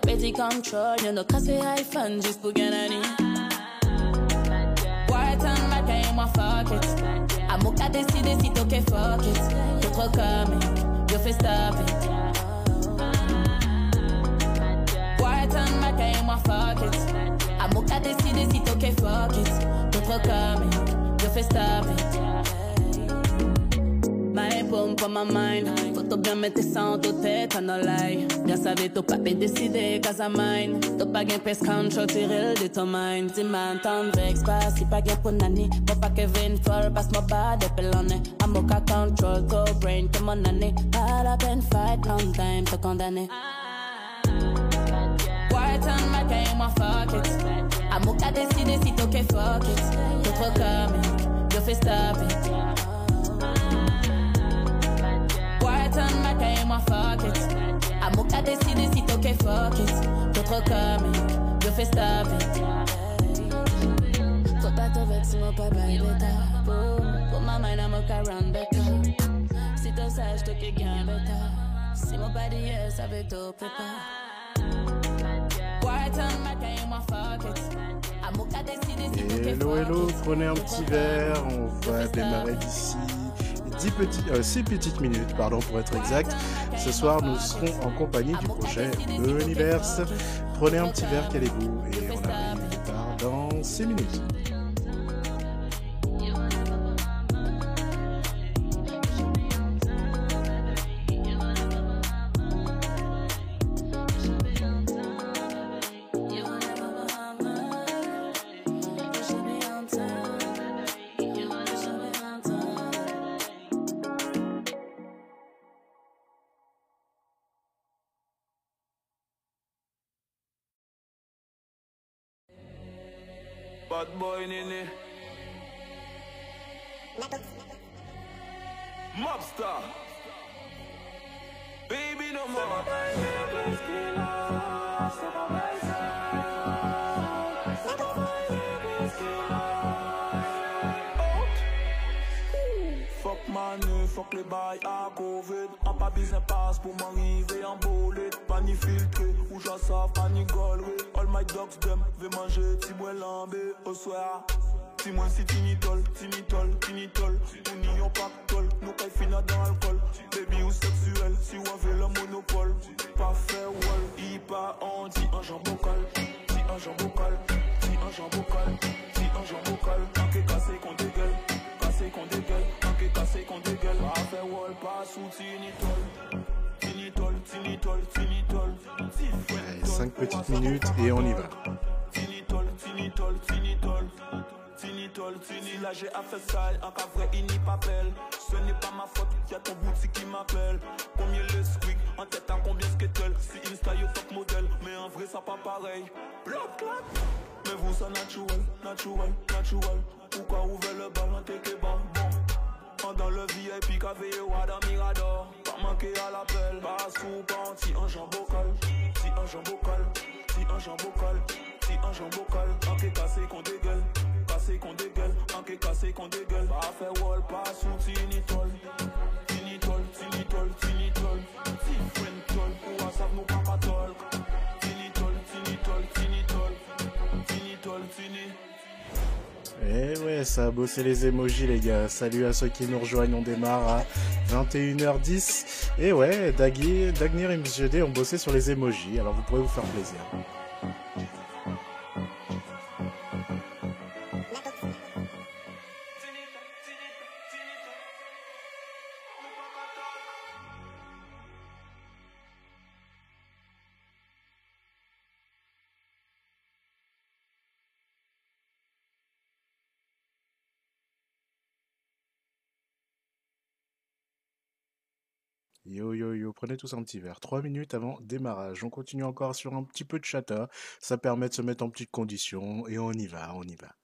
plans, qui cap pété control. Y'en a cassé iPhone juste pour gagner. White and black, et moi fuck it. Amour qu'a décidé si t'es fuck it. T'es trop comme you fais stop it. White and black, et moi fuck it. Amour qu'a décidé si t'es fuck it. T'es trop comme you fais stop it. My pomme pour ma mind Faut bien mettre ça en toute tête, no lie Bien savais tout pas décider qu'à sa mine T'as pas gain pes control, tirer de ton mind Si m'entends vex pas, si pas gain pour nani. Faut pas que Vin fall, passe moi bas de pelonne I'm okay control, to brain, que mon année Pas la peine fight, long time, te condamné. White and black, et moi fuck it. Amour qu'a décidé si t'es fuck it. T'es trop comme, yo fais stop it moi fuck it. Amour décidé si t'es fuck it. T'es trop comme, yo fais stop it. Faut pas te vexer, mon papa est bêta Pour ma a run better Si t'es quelqu'un bêta. Si mon body yes, ça veut tout pas. Fuck it? Hello, hello, prenez un petit verre, on va démarrer d'ici 10 petits, euh, 6 petites minutes, pardon, pour être exact. Ce soir, nous serons en compagnie du projet Universe. Prenez un petit verre, calez-vous, et on arrive quelque part dans 6 minutes. Bad boy nini Mobster Baby no more. Fuck money, fuck les bails à Covid En pas besoin passe pour m'arriver en bolette Pas filtré, ou j'en savent, pas ni All my dogs them, veut manger, ti moi lambé Au soir, ti moi si tinitol, tinitol, tinitol Ou ni yon pactol, nous kay fina dans l'alcool. Baby ou sexuel, si ou avait le monopole. Pas fait wall, y pas on dit un jambon bocal Dit un jambon bocal, dit un jambon bocal 5 petites minutes et on y va. Là j'ai affaire sale, en cas vrai il n'y pas belle. Ce n'est pas ma faute, y'a ton boutique qui m'appelle. Combien le squeak, en tête à combien skettle Si Insta yo top modèle, mais en vrai ça pas pareil. Bloc, bloc. Mais vous ça naturel, naturel, naturel. Pourquoi ouvrir le bal en teke dans le VIP ou dans Mirador Pas manquer à l'appel. Pas sous panty un jambon bocal Si un jambon bocal Si un jambon bocal Si un jambon bocal En que cassé qu'on dégueule. Cassé qu'on dégueule. Que cassé qu'on dégueule. Pas fait Eh ouais, ça a bossé les emojis, les gars. Salut à ceux qui nous rejoignent. On démarre à 21h10. Et ouais, Dagui, Dagnir et MSGD ont bossé sur les emojis. Alors vous pourrez vous faire plaisir. Yo yo yo, prenez tous un petit verre. Trois minutes avant démarrage. On continue encore sur un petit peu de chata. Ça permet de se mettre en petite condition et on y va, on y va.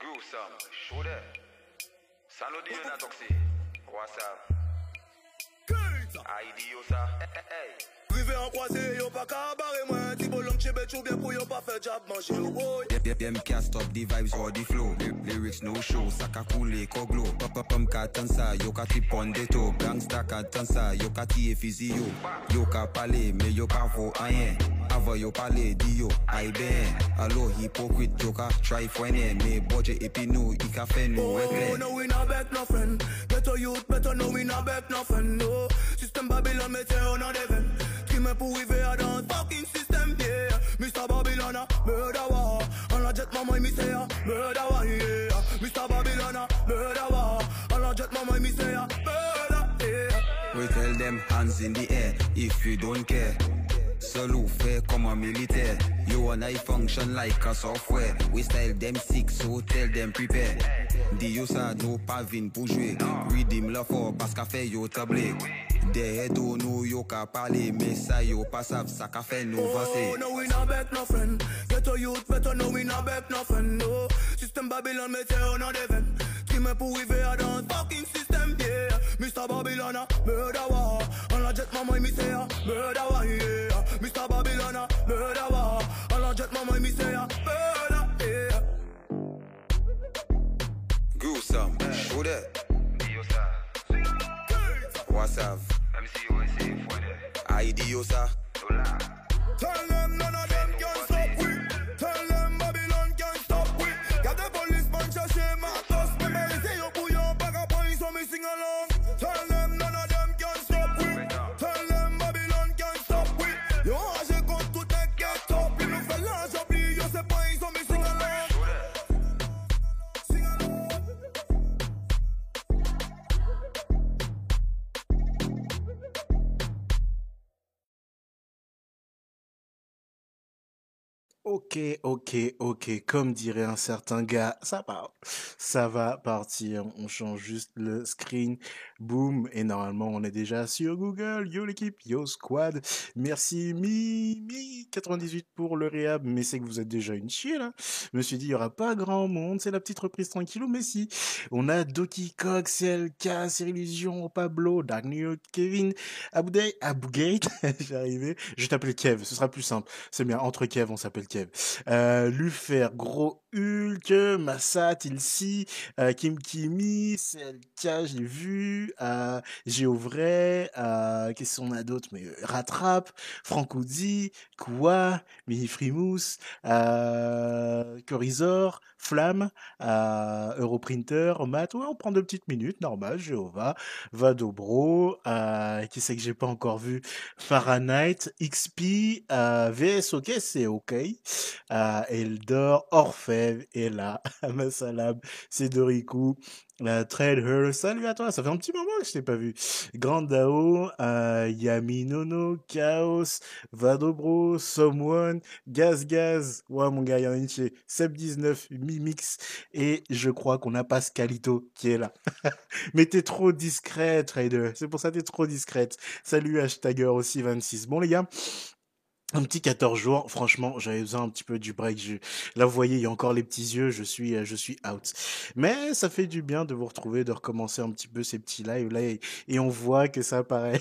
Gruesome, show them. Saludien na Hey. Rive an kwaze, yo pa ka bare mwen Ti bolong chebe chou bien pou yo pa fe job manje yo boy Them, them, them can't stop the vibes or the flow. Lyrics no show, saka kule koglo. Um ka tansa, yo ka tip on the toe. Gangsta ka tansa, yo ka tie fizi yo. Yo ka pale, me yo ka vo ayen. Ava yo pale, di yo, ay ben. Alo hypocrite, yo ka try fwene. Me budget epi nou, i ka fe nou Oh, ekle. no we not back no friend Better youth, better know we not back no friend no System Babylon, me tell you not even Me dans fucking system, yeah Mr. Babylon, murder war On a jet mama, me say a murder war, yeah Mr. Babylon, murder war On a jet mama, me say a murder, yeah We tell them hands in the air if you don't care. Salou fait comme un militaire. You and I function like a software. We style them sick, so tell them prepare. Di yo sa no pa vin pou jwe. Redeem la for parce qu'a fait yo table. De do nou yo ka pale, mais sa yo pa sav sa ka fe nou Oh, vase. no, we not back no friend. Get a youth, better know we not back no friend. No, system Babylon, me tell you not even. Qui me pour we a dans fucking system, yeah. Mr. Babylon, a murder war. On a jet mama, me say a murder war, yeah. Mr. Babylon, a murder war. On a jet mama, me say a murder, yeah. Gruesome, show that? Yo sa. What's up? Let me see you what you say for that. ID yo sa. Dola. Ok, ok, ok. Comme dirait un certain gars, ça part. Ça va partir. On change juste le screen. Boom. Et normalement, on est déjà sur Google. Yo l'équipe, yo squad. Merci Mimi98 pour le réhab. Mais c'est que vous êtes déjà une chier là. Je me suis dit, il aura pas grand monde. C'est la petite reprise tranquillou. Mais si. On a Doki Cox, Cyrillusion, Pablo, Daniel, Kevin, Aboudey, Abougate. J'ai arrivé. Je vais t'appeler Kev. Ce sera plus simple. C'est bien. Entre Kev, on s'appelle Kev. Euh, Lufer, Gros Hulk, Massat, Ilsi, euh, Kim Kimi, CLK, je l'ai vu, euh, Géovray, euh, qu'est-ce qu'on a d'autre? Mais euh, Rattrape, Francoudi, Koua, Mini Frimousse, euh, Corizor, Flamme, Europrinter, Matt, ouais, on prend deux petites minutes, normal, Jéhovah, Vadobro, euh, qui c'est que j'ai pas encore vu, Fahrenheit, XP, VS OK, c'est OK, Eldor, Orfèvre est là, Massalab, c'est Dorikou, euh, Trade Her, salut à toi, ça fait un petit moment que je t'ai pas vu. Grand Dao, euh, Yaminono, Chaos, Vadobro, Someone, Gaz Gaz, ouais mon gars, il y en a une chez Seb19, Mimix, et je crois qu'on a Pascalito qui est là. Mais t'es trop discrète, Trader, c'est pour ça t'es trop discrète. Salut, hashtagger aussi 26. Bon les gars, un petit 14 jours, franchement, j'avais besoin un petit peu du break. Je... Là, vous voyez, il y a encore les petits yeux, je suis, euh, je suis out. Mais ça fait du bien de vous retrouver, de recommencer un petit peu ces petits lives là, et, on voit que ça apparaît.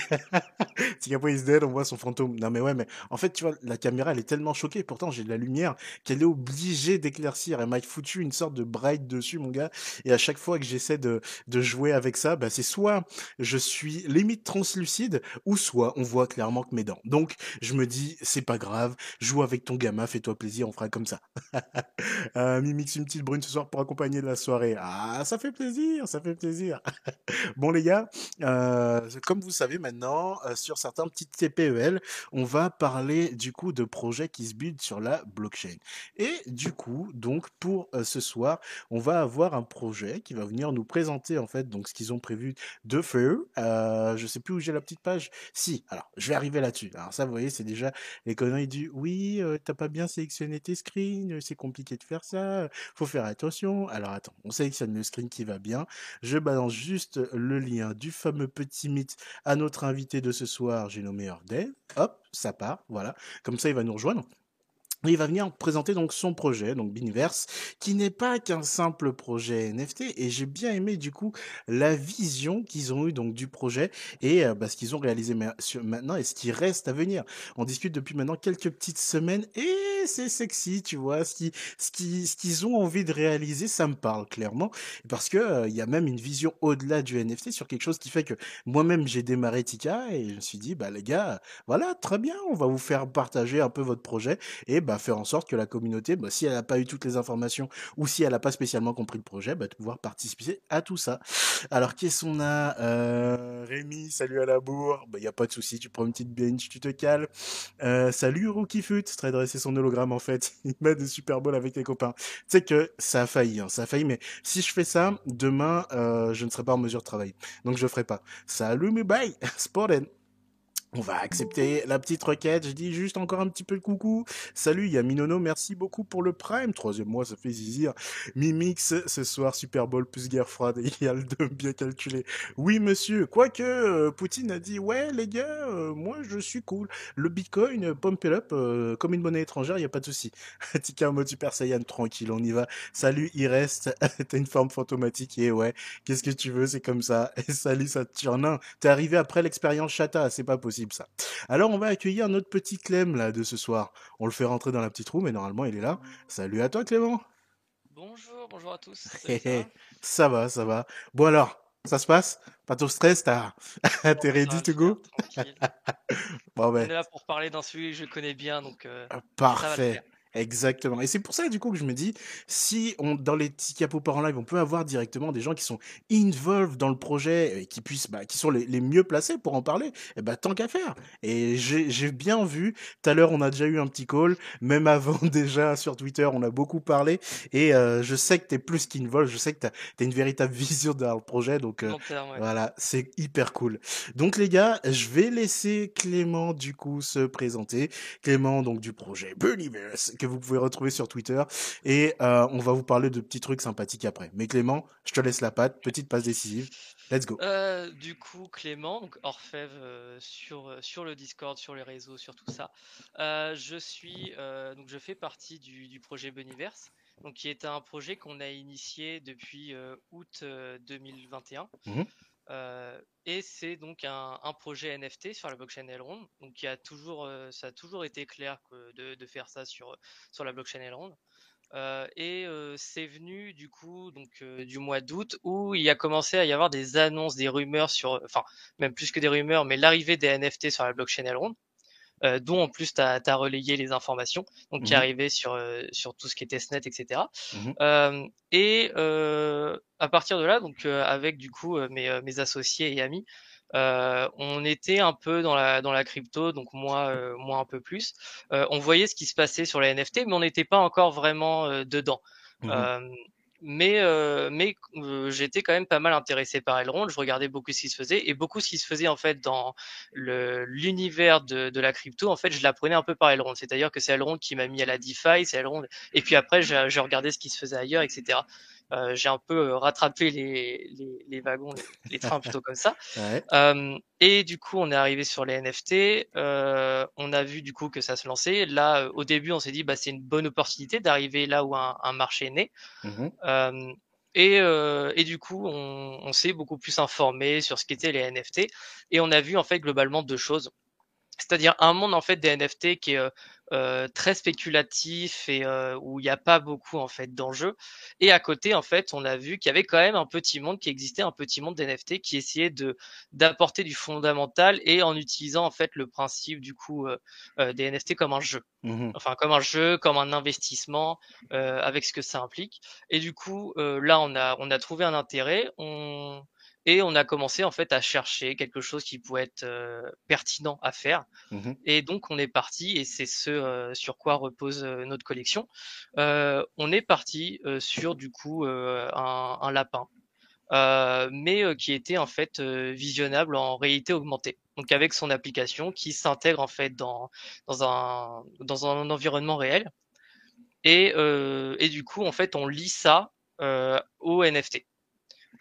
Tigapo is dead, on voit son fantôme. Non mais ouais, mais en fait, tu vois, la caméra, elle est tellement choquée, pourtant j'ai de la lumière, qu'elle est obligée d'éclaircir. Elle m'a foutu une sorte de bright dessus, mon gars. Et à chaque fois que j'essaie de, de jouer avec ça, bah, c'est soit je suis limite translucide, ou soit on voit clairement que mes dents. Donc, je me dis, c'est pas grave, joue avec ton gamin, fais-toi plaisir, on fera comme ça. euh, Mimix une petite brune ce soir pour accompagner la soirée. Ah, ça fait plaisir, ça fait plaisir. bon les gars, euh, comme vous savez maintenant, euh, sur certains petits TPEL, on va parler du coup de projets qui se buildent sur la blockchain. Et du coup, donc pour euh, ce soir, on va avoir un projet qui va venir nous présenter en fait donc ce qu'ils ont prévu de faire. Je sais plus où j'ai la petite page. Si, alors je vais arriver là-dessus. Alors ça, vous voyez, c'est déjà les conneries du oui, euh, t'as pas bien sélectionné tes screens, euh, c'est compliqué de faire ça, faut faire attention. Alors attends, on sélectionne le screen qui va bien. Je balance juste le lien du fameux petit mythe à notre invité de ce soir, j'ai nommé Ordel. Hop, ça part, voilà. Comme ça, il va nous rejoindre. Il va venir présenter donc son projet, donc Biniverse, qui n'est pas qu'un simple projet NFT. Et j'ai bien aimé du coup la vision qu'ils ont eu donc du projet et euh, bah, ce qu'ils ont réalisé maintenant et ce qui reste à venir. On discute depuis maintenant quelques petites semaines et c'est sexy, tu vois. Ce qui, ce qui, ce qu'ils ont envie de réaliser, ça me parle clairement parce que euh, il y a même une vision au-delà du NFT sur quelque chose qui fait que moi-même j'ai démarré Tika et je me suis dit bah les gars, voilà très bien, on va vous faire partager un peu votre projet et bah faire en sorte que la communauté, bah, si elle n'a pas eu toutes les informations ou si elle n'a pas spécialement compris le projet, bah, de pouvoir participer à tout ça. Alors, qu'est-ce qu'on a euh, Rémi, salut à la bourre. Il bah, n'y a pas de souci, tu prends une petite bench, tu te cales. Euh, salut Rookie Fut, très dressé son hologramme en fait. Il met des Super Bowl avec les copains. Tu sais que ça a failli, hein, ça a failli, mais si je fais ça, demain, euh, je ne serai pas en mesure de travailler. Donc je ne ferai pas. Salut mes bye, Sporten. On va accepter la petite requête. Je dis juste encore un petit peu le coucou. Salut, il y a Minono. Merci beaucoup pour le Prime. Troisième mois, ça fait zizir. Mimix, ce soir, Super Bowl plus guerre froide. Il y a le 2 bien calculé. Oui, monsieur. Quoique, euh, Poutine a dit, ouais, les gars, euh, moi, je suis cool. Le Bitcoin, pump it up, euh, comme une monnaie étrangère, il n'y a pas de souci. Tika mode Super Saiyan, tranquille, on y va. Salut, il reste. T'as une forme fantomatique. Et ouais, qu'est-ce que tu veux, c'est comme ça. Et salut, ça. Non, t'es arrivé après l'expérience chata, c'est pas possible ça. Alors on va accueillir notre petit Clem là de ce soir. On le fait rentrer dans la petite roue, mais normalement il est là. Salut à toi Clément. Bonjour, bonjour à tous. ça, va? Ça va. Bon alors, ça se passe? Pas trop stress T'es ready to go? bon, ben. On est là pour parler d'un sujet que je connais bien, donc. Euh, Parfait. Exactement. Et c'est pour ça, du coup, que je me dis, si on, dans les petits capots par en live, on peut avoir directement des gens qui sont involved dans le projet et qui puissent, bah, qui sont les, les, mieux placés pour en parler, et eh bah, tant qu'à faire. Et j'ai bien vu, tout à l'heure, on a déjà eu un petit call, même avant déjà sur Twitter, on a beaucoup parlé, et euh, je sais que t'es plus qu'involved, je sais que t'as as une véritable vision dans le projet, donc euh, voilà, c'est hyper cool. Donc les gars, je vais laisser Clément, du coup, se présenter. Clément, donc, du projet Bunnyverse, que vous pouvez retrouver sur Twitter. Et euh, on va vous parler de petits trucs sympathiques après. Mais Clément, je te laisse la patte. Petite passe décisive. Let's go. Euh, du coup, Clément, donc Orfèvre euh, sur, sur le Discord, sur les réseaux, sur tout ça. je suis donc je fais partie du, projet Boniverse, donc qui est un projet qu'on a initié depuis août 2021. Euh, et c'est donc un, projet NFT sur la blockchain Elrond, donc qui a toujours, euh, ça a toujours été clair de, faire ça sur sur la blockchain Elrond. Euh, et c'est venu du coup donc du mois d'août où il a commencé à y avoir des annonces, des rumeurs sur, enfin même plus que des rumeurs, mais l'arrivée des NFT sur la blockchain Elrond. Euh, dont en plus tu as, relayé les informations, donc qui mmh arrivaient sur, euh, sur tout ce qui était SNET, etc. et mmh euh, à partir de là, donc avec du coup mes, mes associés et amis, on était un peu dans la dans la crypto, donc moi moi un peu plus. on voyait ce qui se passait sur les NFT, mais on n'était pas encore vraiment dedans. Mmh mais euh, mais euh, j'étais quand même pas mal intéressé par Elrond. Je regardais beaucoup ce qui se faisait et beaucoup ce qui se faisait en fait dans le l'univers de, la crypto. En fait, je l'apprenais un peu par Elrond. C'est-à-dire que c'est Elrond qui m'a mis à la DeFi, c'est Elrond. Et puis après, j'ai regardé ce qui se faisait ailleurs, etc. Euh, j'ai un peu euh, rattrapé les, les, les wagons, les, trains plutôt comme ça. Ouais. Euh, et du coup, on est arrivé sur les NFT. Euh, on a vu du coup que ça se lançait. Là, au début, on s'est dit, bah, c'est une bonne opportunité d'arriver là où un, un, marché est né. Mmh euh, et, euh, et, du coup, on, on s'est beaucoup plus informé sur ce qu'étaient les NFT. Et on a vu en fait globalement deux choses. C'est-à-dire un monde en fait des NFT qui est euh, très spéculatif et euh, où il n'y a pas beaucoup en fait d'enjeux. Et à côté, en fait, on a vu qu'il y avait quand même un petit monde qui existait, un petit monde d'NFT qui essayait de d'apporter du fondamental et en utilisant en fait le principe du coup euh, des NFT comme un jeu, mmh enfin comme un jeu, comme un investissement, avec ce que ça implique. Et du coup, là, on a on a trouvé un intérêt. On et on a commencé en fait à chercher quelque chose qui pouvait être euh, pertinent à faire. Mmh et donc on est parti, et c'est ce euh, sur quoi repose euh, notre collection. on est parti sur du coup un, un, lapin, mais qui était en fait visionnable en réalité augmentée. Donc avec son application qui s'intègre en fait dans dans un dans un environnement réel. Et, et du coup en fait on lit ça au NFT.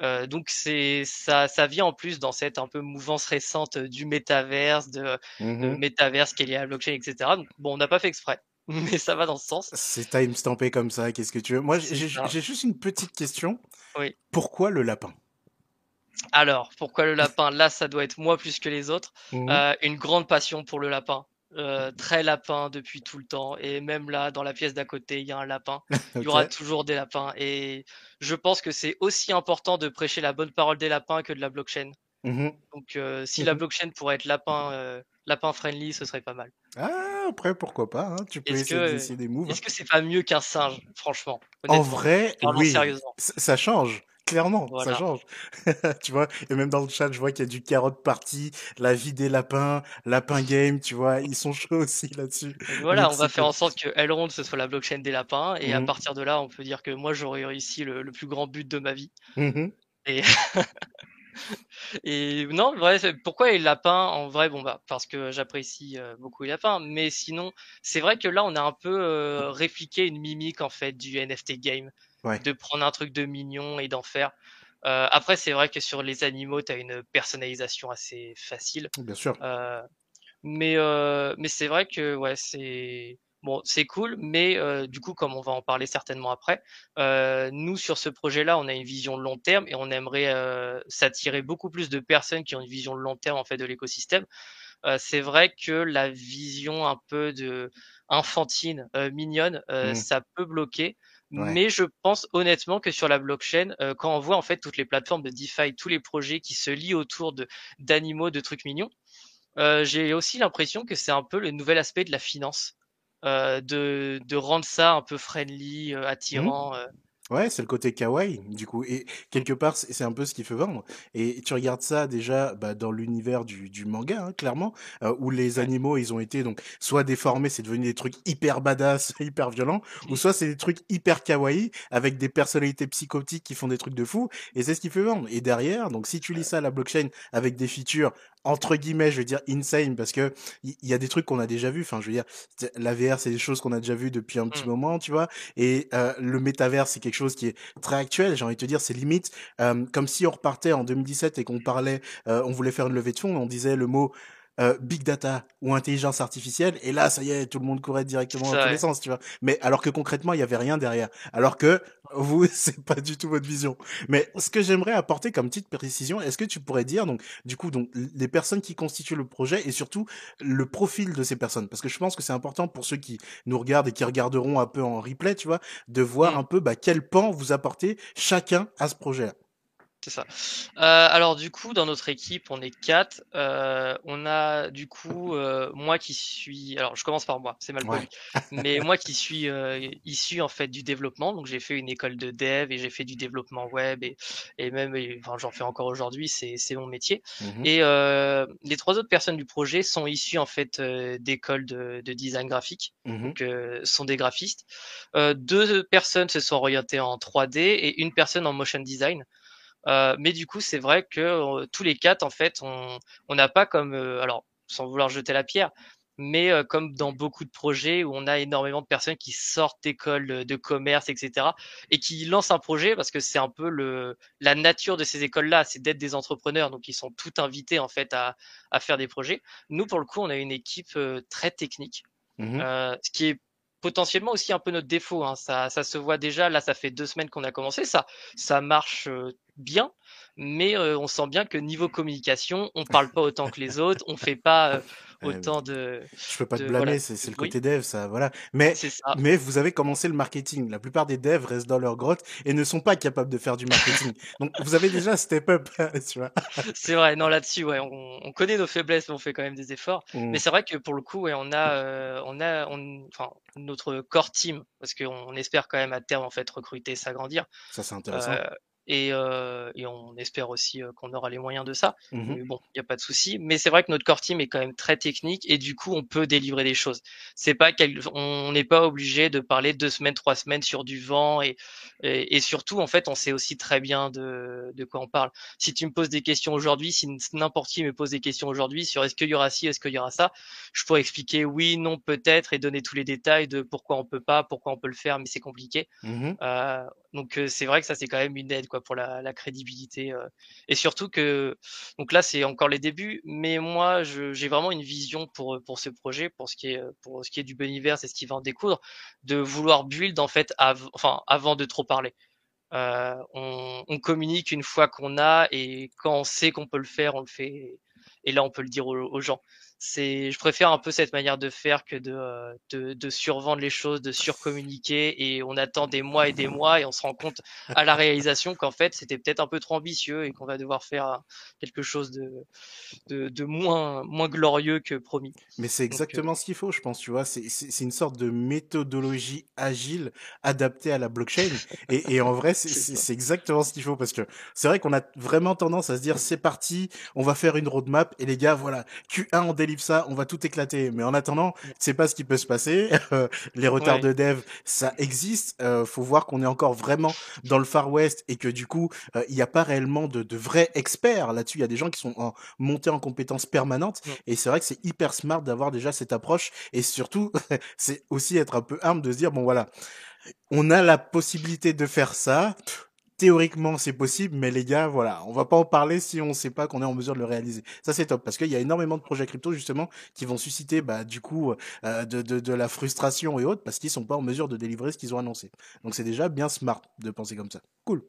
Euh, donc c'est ça, ça vient en plus dans cette un peu mouvance récente du métaverse, de, mmh métaverse qui est lié à la blockchain, etc. Donc bon, on n'a pas fait exprès. mais ça va dans ce sens. C'est timestampé comme ça, qu'est-ce que tu veux? Moi, j'ai juste une petite question. Oui. Pourquoi le lapin? Alors, pourquoi le lapin? Là, ça doit être moi plus que les autres. Euh, une grande passion pour le lapin. Euh, très lapin depuis tout le temps. Et même là, dans la pièce d'à côté, il y a un lapin. Il y aura toujours des lapins. Et je pense que c'est aussi important de prêcher la bonne parole des lapins que de la blockchain. Mhm. Donc, euh, si la Mhm. blockchain pourrait être lapin, euh, lapin friendly, ce serait pas mal. Ah, après, pourquoi pas hein, Tu peux essayer que, décider des moves. hein. est-ce que c'est pas mieux qu'un singe, franchement, En vrai, oui, sérieusement. ça change. Clairement, ça change. tu vois, et même dans le chat, je vois qu'il y a du carotte party, la vie des lapins, lapin game, tu vois, ils sont chauds aussi là-dessus. Donc voilà, Donc on va faire en sorte que Elrond ce soit la blockchain des lapins, et à Mhm. partir de là, on peut dire que moi j'aurais réussi le, le plus grand but de ma vie. Mhm. Et, et non, vrai, pourquoi les lapins En vrai, bon bah parce que j'apprécie euh, beaucoup les lapins, mais sinon, c'est vrai que là, on a un peu euh, répliqué une mimique en fait du NFT game, Ouais. de prendre un truc de mignon et d'en faire. Euh, après, c'est vrai que sur les animaux, tu as une personnalisation assez facile. Bien sûr. Euh, mais euh, mais c'est vrai que ouais, c'est bon, c'est cool, mais euh, du coup, comme on va en parler certainement après, euh, nous sur ce projet-là, on a une vision long terme et on aimerait euh, s'attirer beaucoup plus de personnes qui ont une vision long terme en fait de l'écosystème. Euh, c'est vrai que la vision un peu de enfantine, euh, mignonne, euh, Mm. ça peut bloquer. Ouais. Mais je pense honnêtement que sur la blockchain, euh, quand on voit en fait toutes les plateformes de DeFi, tous les projets qui se lient autour de d'animaux, de trucs mignons, euh, j'ai aussi l'impression que c'est un peu le nouvel aspect de la finance, euh, de, de rendre ça un peu friendly, euh, attirant. Ouais, c'est le côté kawaii, du coup. Et quelque part, c'est un peu ce qui fait vendre. Et tu regardes ça déjà bah, dans l'univers du, du manga, hein, clairement, euh, où les animaux, ils ont été donc soit déformés, c'est devenu des trucs hyper badass, hyper violents, ou soit c'est des trucs hyper kawaii, avec des personnalités psychotiques qui font des trucs de fou, et c'est ce qui fait vendre. Et derrière, donc si tu lis ça à la blockchain avec des features entre guillemets, je veux dire insane, parce que il y, y a des trucs qu'on a déjà vus. Enfin, je veux dire, la VR, c'est des choses qu'on a déjà vues depuis un petit Mm. moment, tu vois. Et euh, le métavers, c'est quelque chose qui est très actuel. J'ai envie de te dire, c'est limite euh, comme si on repartait en 2017 et qu'on parlait, euh, on voulait faire une levée de fonds, on disait le mot euh, big data ou intelligence artificielle, et là, ça y est, tout le monde courait directement dans tous les sens, tu vois. Mais alors que concrètement, il y avait rien derrière. Alors que vous, c'est pas du tout votre vision. Mais ce que j'aimerais apporter comme petite précision, est-ce que tu pourrais dire, donc, du coup, donc, les personnes qui constituent le projet et surtout le profil de ces personnes, parce que je pense que c'est important pour ceux qui nous regardent et qui regarderont un peu en replay, tu vois, de voir Mm. un peu bah, quel pan vous apportez chacun à ce projet-là. C'est ça. Euh, alors du coup, dans notre équipe, on est quatre. Euh, on a du coup euh, moi qui suis. Alors je commence par moi, c'est mal Ouais. poli. Mais moi qui suis euh, issu en fait du développement. Donc j'ai fait une école de dev et j'ai fait du développement web et, et même, et, enfin j'en fais encore aujourd'hui. C'est c'est mon métier. Mhm. Et euh, les trois autres personnes du projet sont issues en fait euh, d'écoles de, de design graphique Mhm. donc sont des graphistes. Euh, deux personnes se sont orientées en 3D et une personne en motion design. Euh, mais du coup, c'est vrai que euh, tous les quatre, en fait, on on n'a pas comme, euh, alors sans vouloir jeter la pierre, mais euh, comme dans beaucoup de projets où on a énormément de personnes qui sortent d'écoles de, commerce, etc., et qui lancent un projet parce que c'est un peu le la nature de ces écoles-là, c'est d'être des entrepreneurs, donc ils sont tout invités en fait à à faire des projets. Nous, pour le coup, on a une équipe euh, très technique. Euh, ce qui est potentiellement aussi un peu notre défaut. Hein. Ça, ça se voit déjà. Là, ça fait deux semaines qu'on a commencé. Ça, ça marche euh, bien, mais euh, on sent bien que niveau communication, on parle pas autant que les autres. On fait pas euh, Ouais, autant de. Je peux pas te blâmer, voilà, c'est le côté dev, ça, voilà. Mais. Mais vous avez commencé le marketing. La plupart des devs restent dans leur grotte et ne sont pas capables de faire du marketing. Donc vous avez déjà step up, tu vois. C'est vrai. Non, là-dessus, ouais, on, on connaît nos faiblesses, mais on fait quand même des efforts. Mm. Mais c'est vrai que pour le coup, ouais, on a, euh, on a, on, enfin, notre core team, parce qu'on on espère quand même à terme en fait recruter, s'agrandir. Ça c'est intéressant. Et, euh, et on espère aussi euh, qu'on aura les moyens de ça. Mhm. Mais bon, il n'y a pas de souci. Mais c'est vrai que notre core team est quand même très technique et du coup, on peut délivrer des choses. C'est pas on n'est pas obligé de parler deux semaines, trois semaines sur du vent et, et, et surtout, en fait, on sait aussi très bien de, de quoi on parle. Si tu me poses des questions aujourd'hui, si n'importe qui me pose des questions aujourd'hui sur est-ce qu'il y aura ci, est-ce qu'il y aura ça, je pourrais expliquer oui, non, peut-être et donner tous les détails de pourquoi on peut pas, pourquoi on peut le faire, mais c'est compliqué. Euh, Donc c'est vrai que ça c'est quand même une aide quoi pour la, la crédibilité et surtout que donc là c'est encore les débuts, mais moi j'ai vraiment une vision pour pour ce projet, pour ce qui est pour ce qui est du Boniverse et ce qui va en découdre, de vouloir build en fait enfin avant de trop parler. on, on, communique une fois qu'on a et quand on sait qu'on peut le faire, on le fait et là on peut le dire aux gens c'est je préfère un peu cette manière de faire que de, euh, de, de survendre les choses, de surcommuniquer et on attend des mois et des mois et on se rend compte à la réalisation qu'en fait c'était peut-être un peu trop ambitieux et qu'on va devoir faire quelque chose de, de, de moins, moins glorieux que promis. Mais c'est euh, exactement ce qu'il faut, je pense, tu vois. C'est, c'est, une sorte de méthodologie agile adaptée à la blockchain et, et en vrai c'est, c'est exactement ce qu'il faut parce que c'est vrai qu'on a vraiment tendance à se dire c'est parti, on va faire une roadmap et les gars voilà, Q1 on délivre ça, on va tout éclater. Mais en attendant, c'est pas ce qui peut se passer. les retards de dev, ça existe. Euh, faut voir qu'on est encore vraiment dans le Far West et que du coup, euh, il n'y a pas réellement de, de vrais experts là-dessus. Il y a des gens qui sont en montée en compétences permanentes. Et c'est vrai que c'est hyper smart d'avoir déjà cette approche. Et surtout, c'est aussi être un peu humble de se dire, bon voilà, on a la possibilité de faire ça théoriquement c'est possible, mais les gars, voilà, on va pas en parler si on sait pas qu'on est en mesure de le réaliser. Ça c'est top parce qu'il y a énormément de projets crypto justement qui vont susciter bah, du coup euh, de, de, de, la frustration et autres parce qu'ils sont pas en mesure de délivrer ce qu'ils ont annoncé. Donc c'est déjà bien smart de penser comme ça. Cool.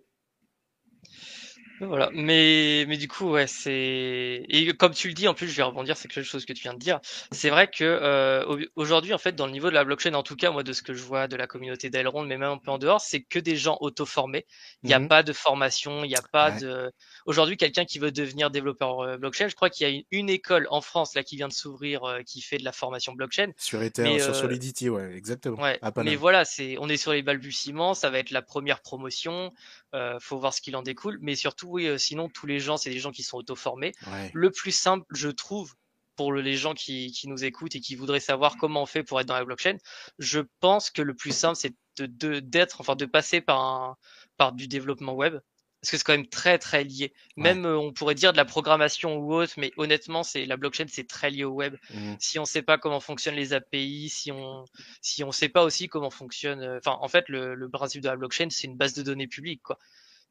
Voilà, mais mais du coup ouais c'est et comme tu le dis en plus je vais rebondir c'est quelque chose que tu viens de dire. C'est vrai que euh, aujourd'hui en fait dans le niveau de la blockchain en tout cas moi de ce que je vois de la communauté d'Elrond mais même un peu en dehors c'est que des gens auto formés il n'y a mmh pas de formation il n'y a pas de aujourd'hui quelqu'un qui veut devenir développeur euh, blockchain je crois qu'il y a une, école en France là qui vient de s'ouvrir euh, qui fait de la formation blockchain. Sur Ether sur Solidity ouais exactement. ouais, mais voilà c'est on est sur les balbutiements ça va être la première promotion euh, faut voir ce qu'il en découle. Mais surtout, oui, euh, sinon, tous les gens, c'est des gens qui sont auto-formés. Le plus simple, je trouve, pour les gens qui, qui, nous écoutent et qui voudraient savoir comment on fait pour être dans la blockchain, je pense que le plus simple, c'est de, d'être, enfin, de passer par un, par du développement web parce que c'est quand même très très lié. Même euh, on pourrait dire de la programmation ou autre, mais honnêtement, c'est la blockchain, c'est très lié au web. Mmh. Si on sait pas comment fonctionnent les API, si on si on sait pas aussi comment fonctionne, euh, enfin en fait le, le principe de la blockchain, c'est une base de données publique quoi.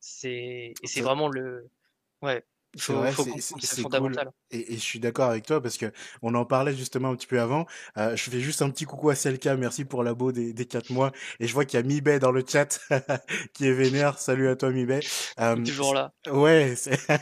C'est et c'est vraiment le ouais c'est vrai, c'est cool. Et, et, je suis d'accord avec toi parce que on en parlait justement un petit peu avant. Euh, je fais juste un petit coucou à Selka, merci pour l'abo des, des 4 mois. Et je vois qu'il y a Mibay dans le chat qui est vénère. Salut à toi Mibay. Euh, toujours là. Ouais,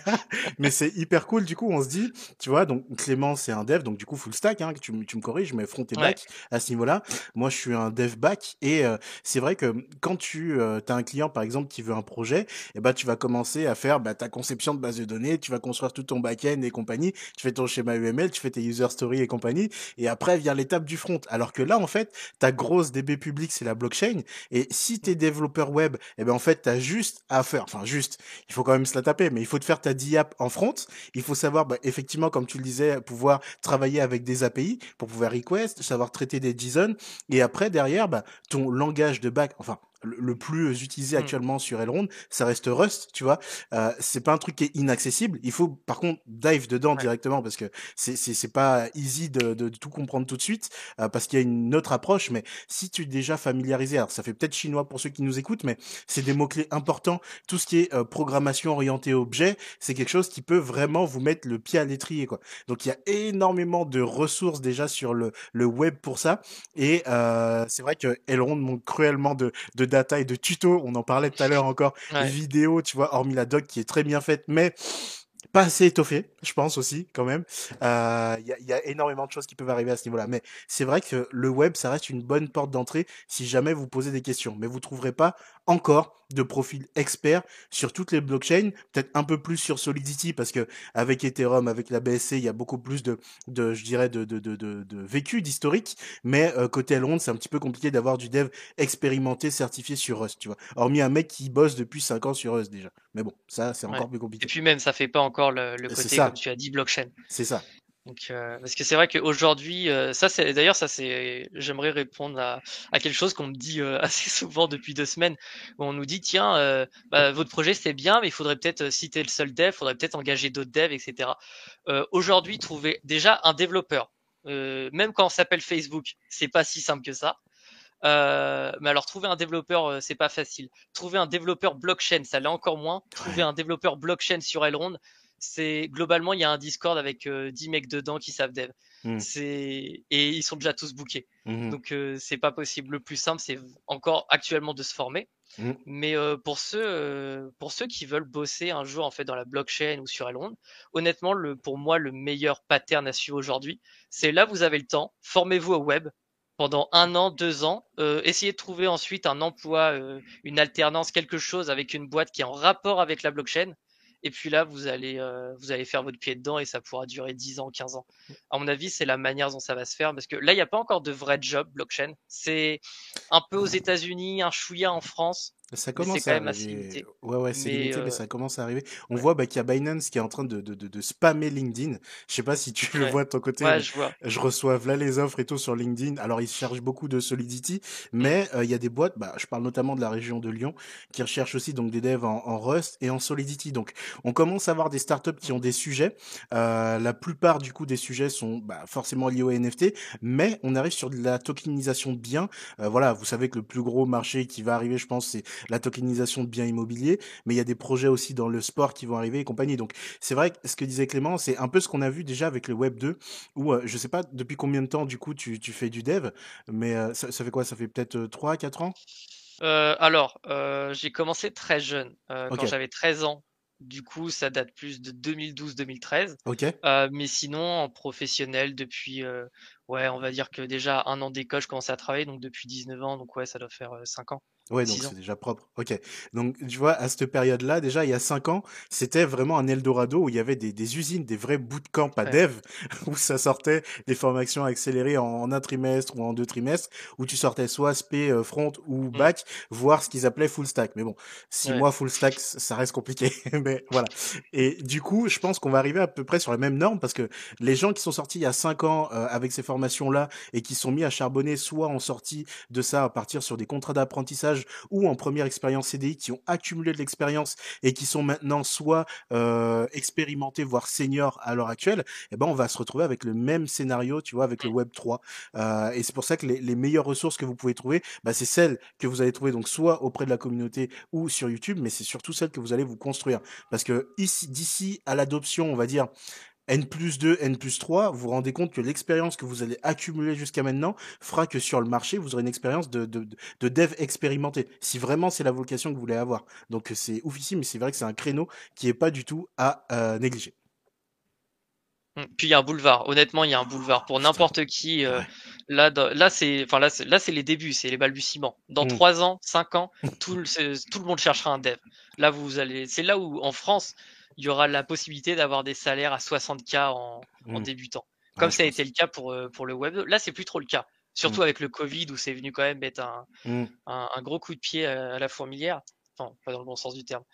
mais c'est hyper cool. Du coup, on se dit, tu vois, donc Clément c'est un dev, donc du coup full stack. Hein, tu, tu me corriges, mais front et back à ce niveau-là. Moi, je suis un dev back et euh, c'est vrai que quand tu euh, as un client par exemple qui veut un projet, et eh ben tu vas commencer à faire bah, ta conception de base de données tu vas construire tout ton back-end et compagnie, tu fais ton schéma UML, tu fais tes user stories et compagnie, et après vient l'étape du front. Alors que là, en fait, ta grosse DB publique, c'est la blockchain, et si t'es développeur web, eh ben en fait, t'as juste à faire, enfin juste, il faut quand même se la taper, mais il faut te faire ta DApp en front, il faut savoir, bah, effectivement, comme tu le disais, pouvoir travailler avec des API pour pouvoir request, savoir traiter des JSON, et après, derrière, bah, ton langage de back, enfin, le plus utilisé mmh. actuellement sur Elrond, ça reste Rust, tu vois. Euh, c'est pas un truc qui est inaccessible. Il faut par contre dive dedans directement parce que c'est c'est c'est pas easy de, de, tout comprendre tout de suite euh, parce qu'il y a une autre approche. Mais si tu es déjà familiarisé, alors ça fait peut-être chinois pour ceux qui nous écoutent, mais c'est des mots clés importants. Tout ce qui est euh, programmation orientée objet, c'est quelque chose qui peut vraiment vous mettre le pied à l'étrier, quoi. Donc il y a énormément de ressources déjà sur le le web pour ça. Et euh, c'est vrai que Elrond manque cruellement de de data et de tutos. On en parlait tout à l'heure encore. Ouais. Vidéos, tu vois, hormis la doc qui est très bien faite, mais pas assez étoffé, je pense aussi, quand même. Il euh, y, a, y, a, énormément de choses qui peuvent arriver à ce niveau-là. Mais c'est vrai que le web, ça reste une bonne porte d'entrée si jamais vous posez des questions. Mais vous trouverez pas encore de profils experts sur toutes les blockchains, peut-être un peu plus sur Solidity parce que avec Ethereum, avec la BSC, il y a beaucoup plus de, de je dirais, de, de, de, de, de vécu, d'historique. Mais euh, côté Elrond, c'est un petit peu compliqué d'avoir du dev expérimenté, certifié sur Rust, tu vois. Hormis un mec qui bosse depuis 5 ans sur Rust déjà. Mais bon, ça, c'est encore plus compliqué. Et puis même, ça fait pas encore le, le côté, comme tu as dit, blockchain. C'est ça. Donc, euh, parce que c'est vrai qu'aujourd'hui, euh, ça c'est d'ailleurs ça c'est, j'aimerais répondre à, à, quelque chose qu'on me dit euh, assez souvent depuis deux semaines, où on nous dit tiens, euh, bah, votre projet c'est bien, mais il faudrait peut-être si t'es le seul dev, faudrait peut-être engager d'autres devs, etc. aujourd'hui, trouver déjà un développeur, même quand on s'appelle Facebook, c'est pas si simple que ça. Euh, mais alors trouver un développeur, euh, c'est pas facile. Trouver un développeur blockchain, ça l'est encore moins. Trouver un développeur blockchain sur Elrond, c'est globalement il y a un Discord avec 10 mecs dedans qui savent dev. Mm. C'est et ils sont déjà tous bookés. Mhm. Donc euh, c'est pas possible. Le plus simple, c'est encore actuellement de se former. Mm. Mais euh, pour ceux euh, pour ceux qui veulent bosser un jour en fait dans la blockchain ou sur Elrond, honnêtement, le pour moi le meilleur pattern à suivre aujourd'hui, c'est là vous avez le temps, formez-vous au web pendant un an, deux ans, euh, essayez de trouver ensuite un emploi, euh, une alternance, quelque chose avec une boîte qui est en rapport avec la blockchain. Et puis là, vous allez, euh, vous allez faire votre pied dedans et ça pourra durer 10 ans, 15 ans. À mon avis, c'est la manière dont ça va se faire parce que là, il n'y a pas encore de vrai job blockchain. C'est un peu aux États-Unis, un chouïa en France. Ça commence à arriver. Ouais, ouais, c'est limité, mais euh, ça commence à arriver. On ouais. voit bah, qu'il y a Binance qui est en train de, de, de, de spammer LinkedIn. Je sais pas si tu le vois de ton côté, Ouais, je vois. je reçois là les offres et tout sur LinkedIn. Alors, ils cherchent beaucoup de Solidity, mais euh, il y a des boîtes, bah, je parle notamment de la région de Lyon, qui recherchent aussi donc des devs en, en Rust et en Solidity. Donc, on commence à avoir des startups qui ont des sujets. Euh, la plupart du coup des sujets sont bah, forcément liés au NFT, mais on arrive sur de la tokenisation de biens. Euh, voilà, vous savez que le plus gros marché qui va arriver, je pense, c'est la tokenisation de biens immobiliers, mais il y a des projets aussi dans le sport qui vont arriver et compagnie. Donc c'est vrai que ce que disait Clément, c'est un peu ce qu'on a vu déjà avec le Web 2, où euh, je sais pas depuis combien de temps du coup tu, tu fais du dev, mais euh, ça, ça fait quoi? Ça fait peut-être euh, 3 4 ans? Euh, alors, euh, j'ai commencé très jeune, euh, quand j'avais 13 ans. Du coup, ça date plus de 2012-2013. Ok. Euh, mais sinon, en professionnel, depuis, euh, ouais, on va dire que déjà un an d'école, je commençais à travailler, donc depuis 19 ans, donc ouais, ça doit faire euh, 5 ans, Ouais, donc 6 ans. c'est déjà propre. Ok. Donc, tu vois, à cette période-là, déjà, il y a cinq ans, c'était vraiment un Eldorado où il y avait des, des usines, des vrais bootcamps à Ouais. dev, où ça sortait des formations accélérées en, en un trimestre ou en deux trimestres, où tu sortais soit SP, euh, front ou back, voire ce qu'ils appelaient full stack. Mais bon, six Mm. Ouais. mois full stack, ça reste compliqué. Mais voilà. Et du coup, je pense qu'on va arriver à peu près sur la même norme parce que les gens qui sont sortis il y a cinq ans euh, avec ces formations-là et qui sont mis à charbonner, soit en sortie de ça à partir sur des contrats d'apprentissage ou en première expérience CDI, qui ont accumulé de l'expérience et qui sont maintenant soit euh, expérimentés, voire seniors à l'heure actuelle, eh ben on va se retrouver avec le même scénario, tu vois, avec le Web 3. Euh, et c'est pour ça que les, les meilleures ressources que vous pouvez trouver, bah, c'est celles que vous allez trouver donc soit auprès de la communauté ou sur YouTube, mais c'est surtout celles que vous allez vous construire. Parce que ici, d'ici à l'adoption, on va dire, N plus 2, N plus 3, vous vous rendez compte que l'expérience que vous allez accumuler jusqu'à maintenant fera que sur le marché, vous aurez une expérience de, de, de- de dev expérimenté, si vraiment c'est la vocation que vous voulez avoir. Donc c'est oufissime, mais c'est vrai que c'est un créneau qui est pas du tout à euh, négliger. Mm. Puis il y a un boulevard. Honnêtement, il y a un boulevard pour n'importe qui. euh, là, dans- là, c'est, enfin là, c'est, là, c'est les débuts, c'est les balbutiements. Dans Mm. trois ans, cinq ans, tout le, tout le monde cherchera un dev. Là, vous allez, c'est là où, en France, il y aura la possibilité d'avoir des salaires à 60K en, en Mm. débutant. Comme ça a pense. été le cas pour, euh, pour le web. Là, c'est plus trop le cas. Surtout Mm. avec le Covid où c'est venu quand même être un, Mm. un, un gros coup de pied à, à la fourmilière. Enfin, pas dans le bon sens du terme.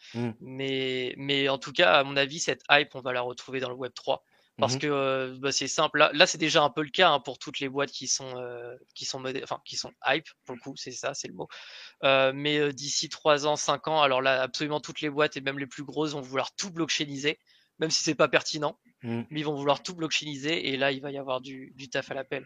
Mais, mais en tout cas, à mon avis, cette hype, on va la retrouver dans le Web 3. Parce Mhm. que euh, bah, c'est simple. Là, là c'est déjà un peu le cas hein, pour toutes les boîtes qui sont, euh, qui sont, enfin, qui sont hype, pour le coup, c'est ça, c'est le mot. Euh, mais euh, d'ici 3 ans, 5 ans, alors là, absolument toutes les boîtes et même les plus grosses vont vouloir tout blockchainiser, même si c'est pas pertinent, Mm. mais ils vont vouloir tout blockchainiser et là, il va y avoir du, du taf à l'appel.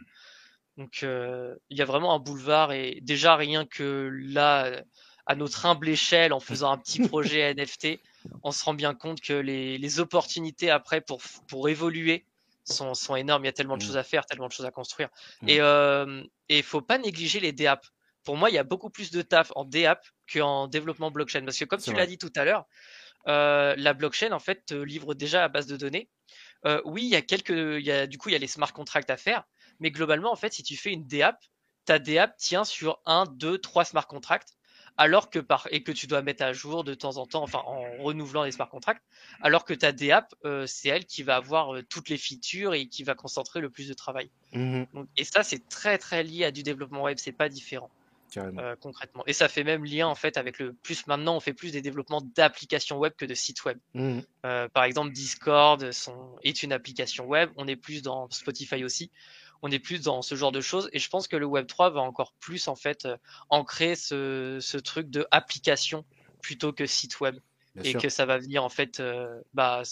Donc, euh, il y a vraiment un boulevard et déjà rien que là, à notre humble échelle, en faisant un petit projet NFT, on se rend bien compte que les, les opportunités après pour, pour évoluer sont, sont énormes. Il y a tellement de Mm. choses à faire, tellement de choses à construire. Mm. Et euh, et faut pas négliger les DApp. Pour moi, il y a beaucoup plus de taf en DApp qu'en développement blockchain. Parce que comme tu l'as dit tout à l'heure, euh, la blockchain en fait te livre déjà la base de données. Euh, oui, il y a quelques, il y a, du coup, il y a les smart contracts à faire, mais globalement, en fait, si tu fais une DApp, ta DApp tient sur un, deux, trois smart contracts, alors que par et que tu dois mettre à jour de temps en temps, enfin en renouvelant les smart contracts, alors que ta DApp, euh, c'est elle qui va avoir euh, toutes les features et qui va concentrer le plus de travail. Donc, et ça, c'est très très lié à du développement web, c'est pas différent euh, concrètement. Et ça fait même lien en fait avec le plus maintenant, on fait plus des développements d'applications web que de sites web. Mhm. Euh, par exemple, Discord sont, est une application web. On est plus dans Spotify aussi. On est plus dans ce genre de choses. Et je pense que le Web 3 va encore plus en fait euh, ancrer ce, ce truc de application plutôt que site web. Bien et sûr. que ça va venir en fait, euh, bah,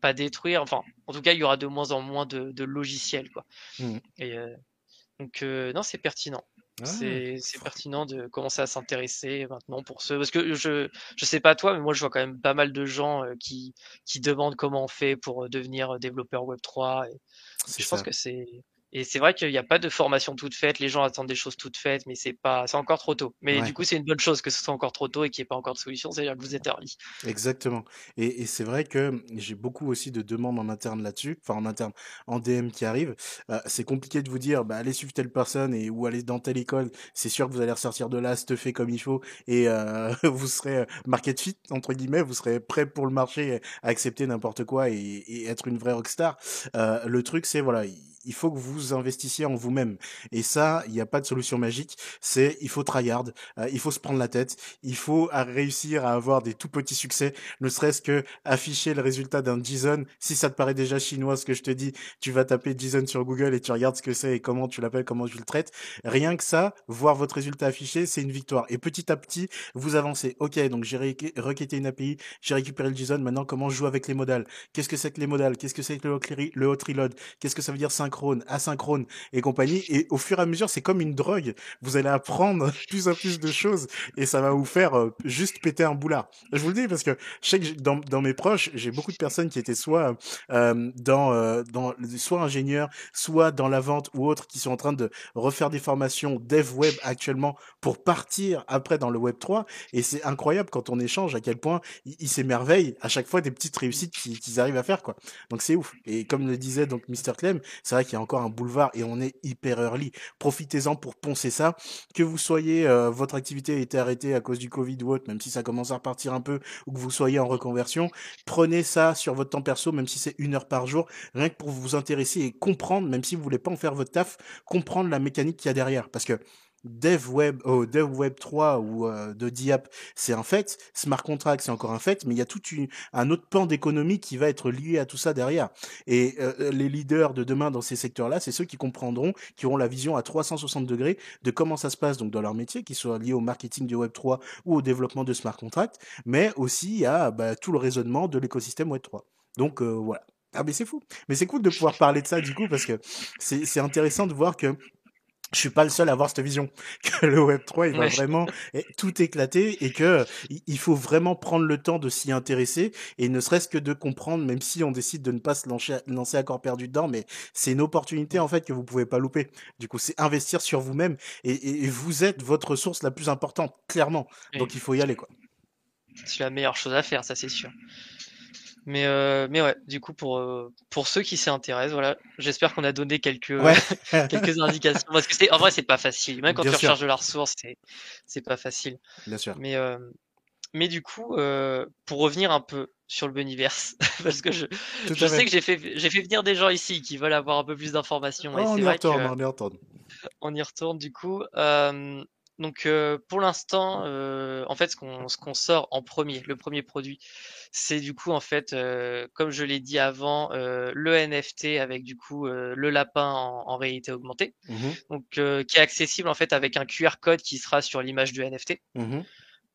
pas détruire. Enfin, en tout cas, il y aura de moins en moins de, de logiciels, quoi. Mhm. Et euh, donc, non, c'est pertinent. Ah, C'est pertinent de commencer à s'intéresser maintenant pour ceux parce que je je sais pas toi, mais moi je vois quand même pas mal de gens qui qui demandent comment on fait pour devenir développeur Web 3 et je pense que c'est et c'est vrai qu'il n'y a pas de formation toute faite, les gens attendent des choses toutes faites, mais c'est pas c'est encore trop tôt. Mais Ouais. du coup, c'est une bonne chose que ce soit encore trop tôt et qu'il n'y ait pas encore de solution, c'est-à-dire que vous êtes early. Exactement. Et, et c'est vrai que j'ai beaucoup aussi de demandes en interne là-dessus, enfin en interne, en DM qui arrivent. Euh, c'est compliqué de vous dire, bah, allez suivre telle personne et ou allez dans telle école. C'est sûr que vous allez ressortir de là, stuffé comme il faut et euh, vous serez euh, market fit entre guillemets, vous serez prêt pour le marché à accepter n'importe quoi et, et être une vraie rockstar. Euh, le truc, c'est voilà, il- faut que vous investissiez en vous-même. Et ça, il n'y a pas de solution magique. C'est il faut tryhard, euh, il faut se prendre la tête, il faut réussir à avoir des tout petits succès, ne serait-ce que afficher le résultat d'un JSON. Si ça te paraît déjà chinois ce que je te dis, tu vas taper JSON sur Google et tu regardes ce que c'est et comment tu l'appelles, comment tu le traites. Rien que ça, voir votre résultat affiché, c'est une victoire. Et petit à petit, vous avancez. Ok, donc j'ai requêté une API, j'ai récupéré le JSON. Maintenant, comment je joue avec les modales? Qu'est-ce que c'est que les modales? Qu'est-ce que c'est que le hot, reload? Qu'est-ce que ça veut dire synchrone, asynchrone et compagnie Et au fur et à mesure, c'est comme une drogue. Vous allez apprendre plus en plus de choses et ça va vous faire euh, juste péter un boulard. Je vous le dis parce que je sais que dans, mes proches, j'ai beaucoup de personnes qui étaient soit euh, dans, euh, dans soit ingénieurs, soit dans la vente ou autres, qui sont en train de refaire des formations dev web actuellement pour partir après dans le web 3. Et c'est incroyable quand on échange à quel point ils s'émerveillent à chaque fois des petites réussites qu'ils arrivent à faire quoi. Donc c'est ouf. Et comme le disait donc Mr Clem, c'est qu'il y a encore un boulevard et on est hyper early. Profitez-en pour poncer ça. Que vous soyez euh, votre activité a été arrêtée à cause du Covid ou autre, même si ça commence à repartir un peu, ou que vous soyez en reconversion, prenez ça sur votre temps perso, même si c'est une heure par jour, rien que pour vous intéresser et comprendre, même si vous voulez pas en faire votre taf, comprendre la mécanique qu'il y a derrière. Parce que Dev Web, oh, Dev Web 3 ou euh, de Diap, c'est un fait. Smart Contract, c'est encore un fait, mais il y a tout un autre pan d'économie qui va être lié à tout ça derrière. Et euh, les leaders de demain dans ces secteurs-là, c'est ceux qui comprendront, qui auront la vision à 360 degrés de comment ça se passe donc dans leur métier, qui soit lié au marketing du Web 3 ou au développement de smart contract, mais aussi à bah, tout le raisonnement de l'écosystème Web 3. Donc euh, voilà. Ah mais c'est fou. Mais c'est cool de pouvoir parler de ça du coup parce que c'est intéressant de voir que je suis pas le seul à avoir cette vision que le Web 3 il va Ouais. vraiment tout éclater et que il faut vraiment prendre le temps de s'y intéresser et ne serait-ce que de comprendre même si on décide de ne pas se lancer, lancer à corps perdu dedans mais c'est une opportunité en fait que vous pouvez pas louper. Du coup, c'est investir sur vous-même et vous êtes votre ressource la plus importante clairement. Donc il faut y aller quoi. C'est la meilleure chose à faire, ça c'est sûr. Mais, euh, mais ouais, du coup, pour, euh, pour ceux qui s'y intéressent, voilà, j'espère qu'on a donné quelques, Ouais. quelques indications. Parce que c'est, en vrai, c'est pas facile. Même quand Bien tu sûr. recharges de la ressource, c'est, c'est pas facile. Bien sûr. Mais, euh, mais du coup, euh, pour revenir un peu sur le Boniverse, parce que je, je sais que j'ai fait, j'ai fait venir des gens ici qui veulent avoir un peu plus d'informations. Oh, on y retourne, que on y retourne. on y retourne du coup. Euh, donc euh, pour l'instant, euh, en fait, ce qu'on ce qu'on sort en premier, le premier produit, c'est du coup en fait, euh, comme je l'ai dit avant, euh, le NFT avec du coup euh, le lapin en, en réalité augmentée, Mhm, donc euh, qui est accessible en fait avec un QR code qui sera sur l'image du NFT. mhm,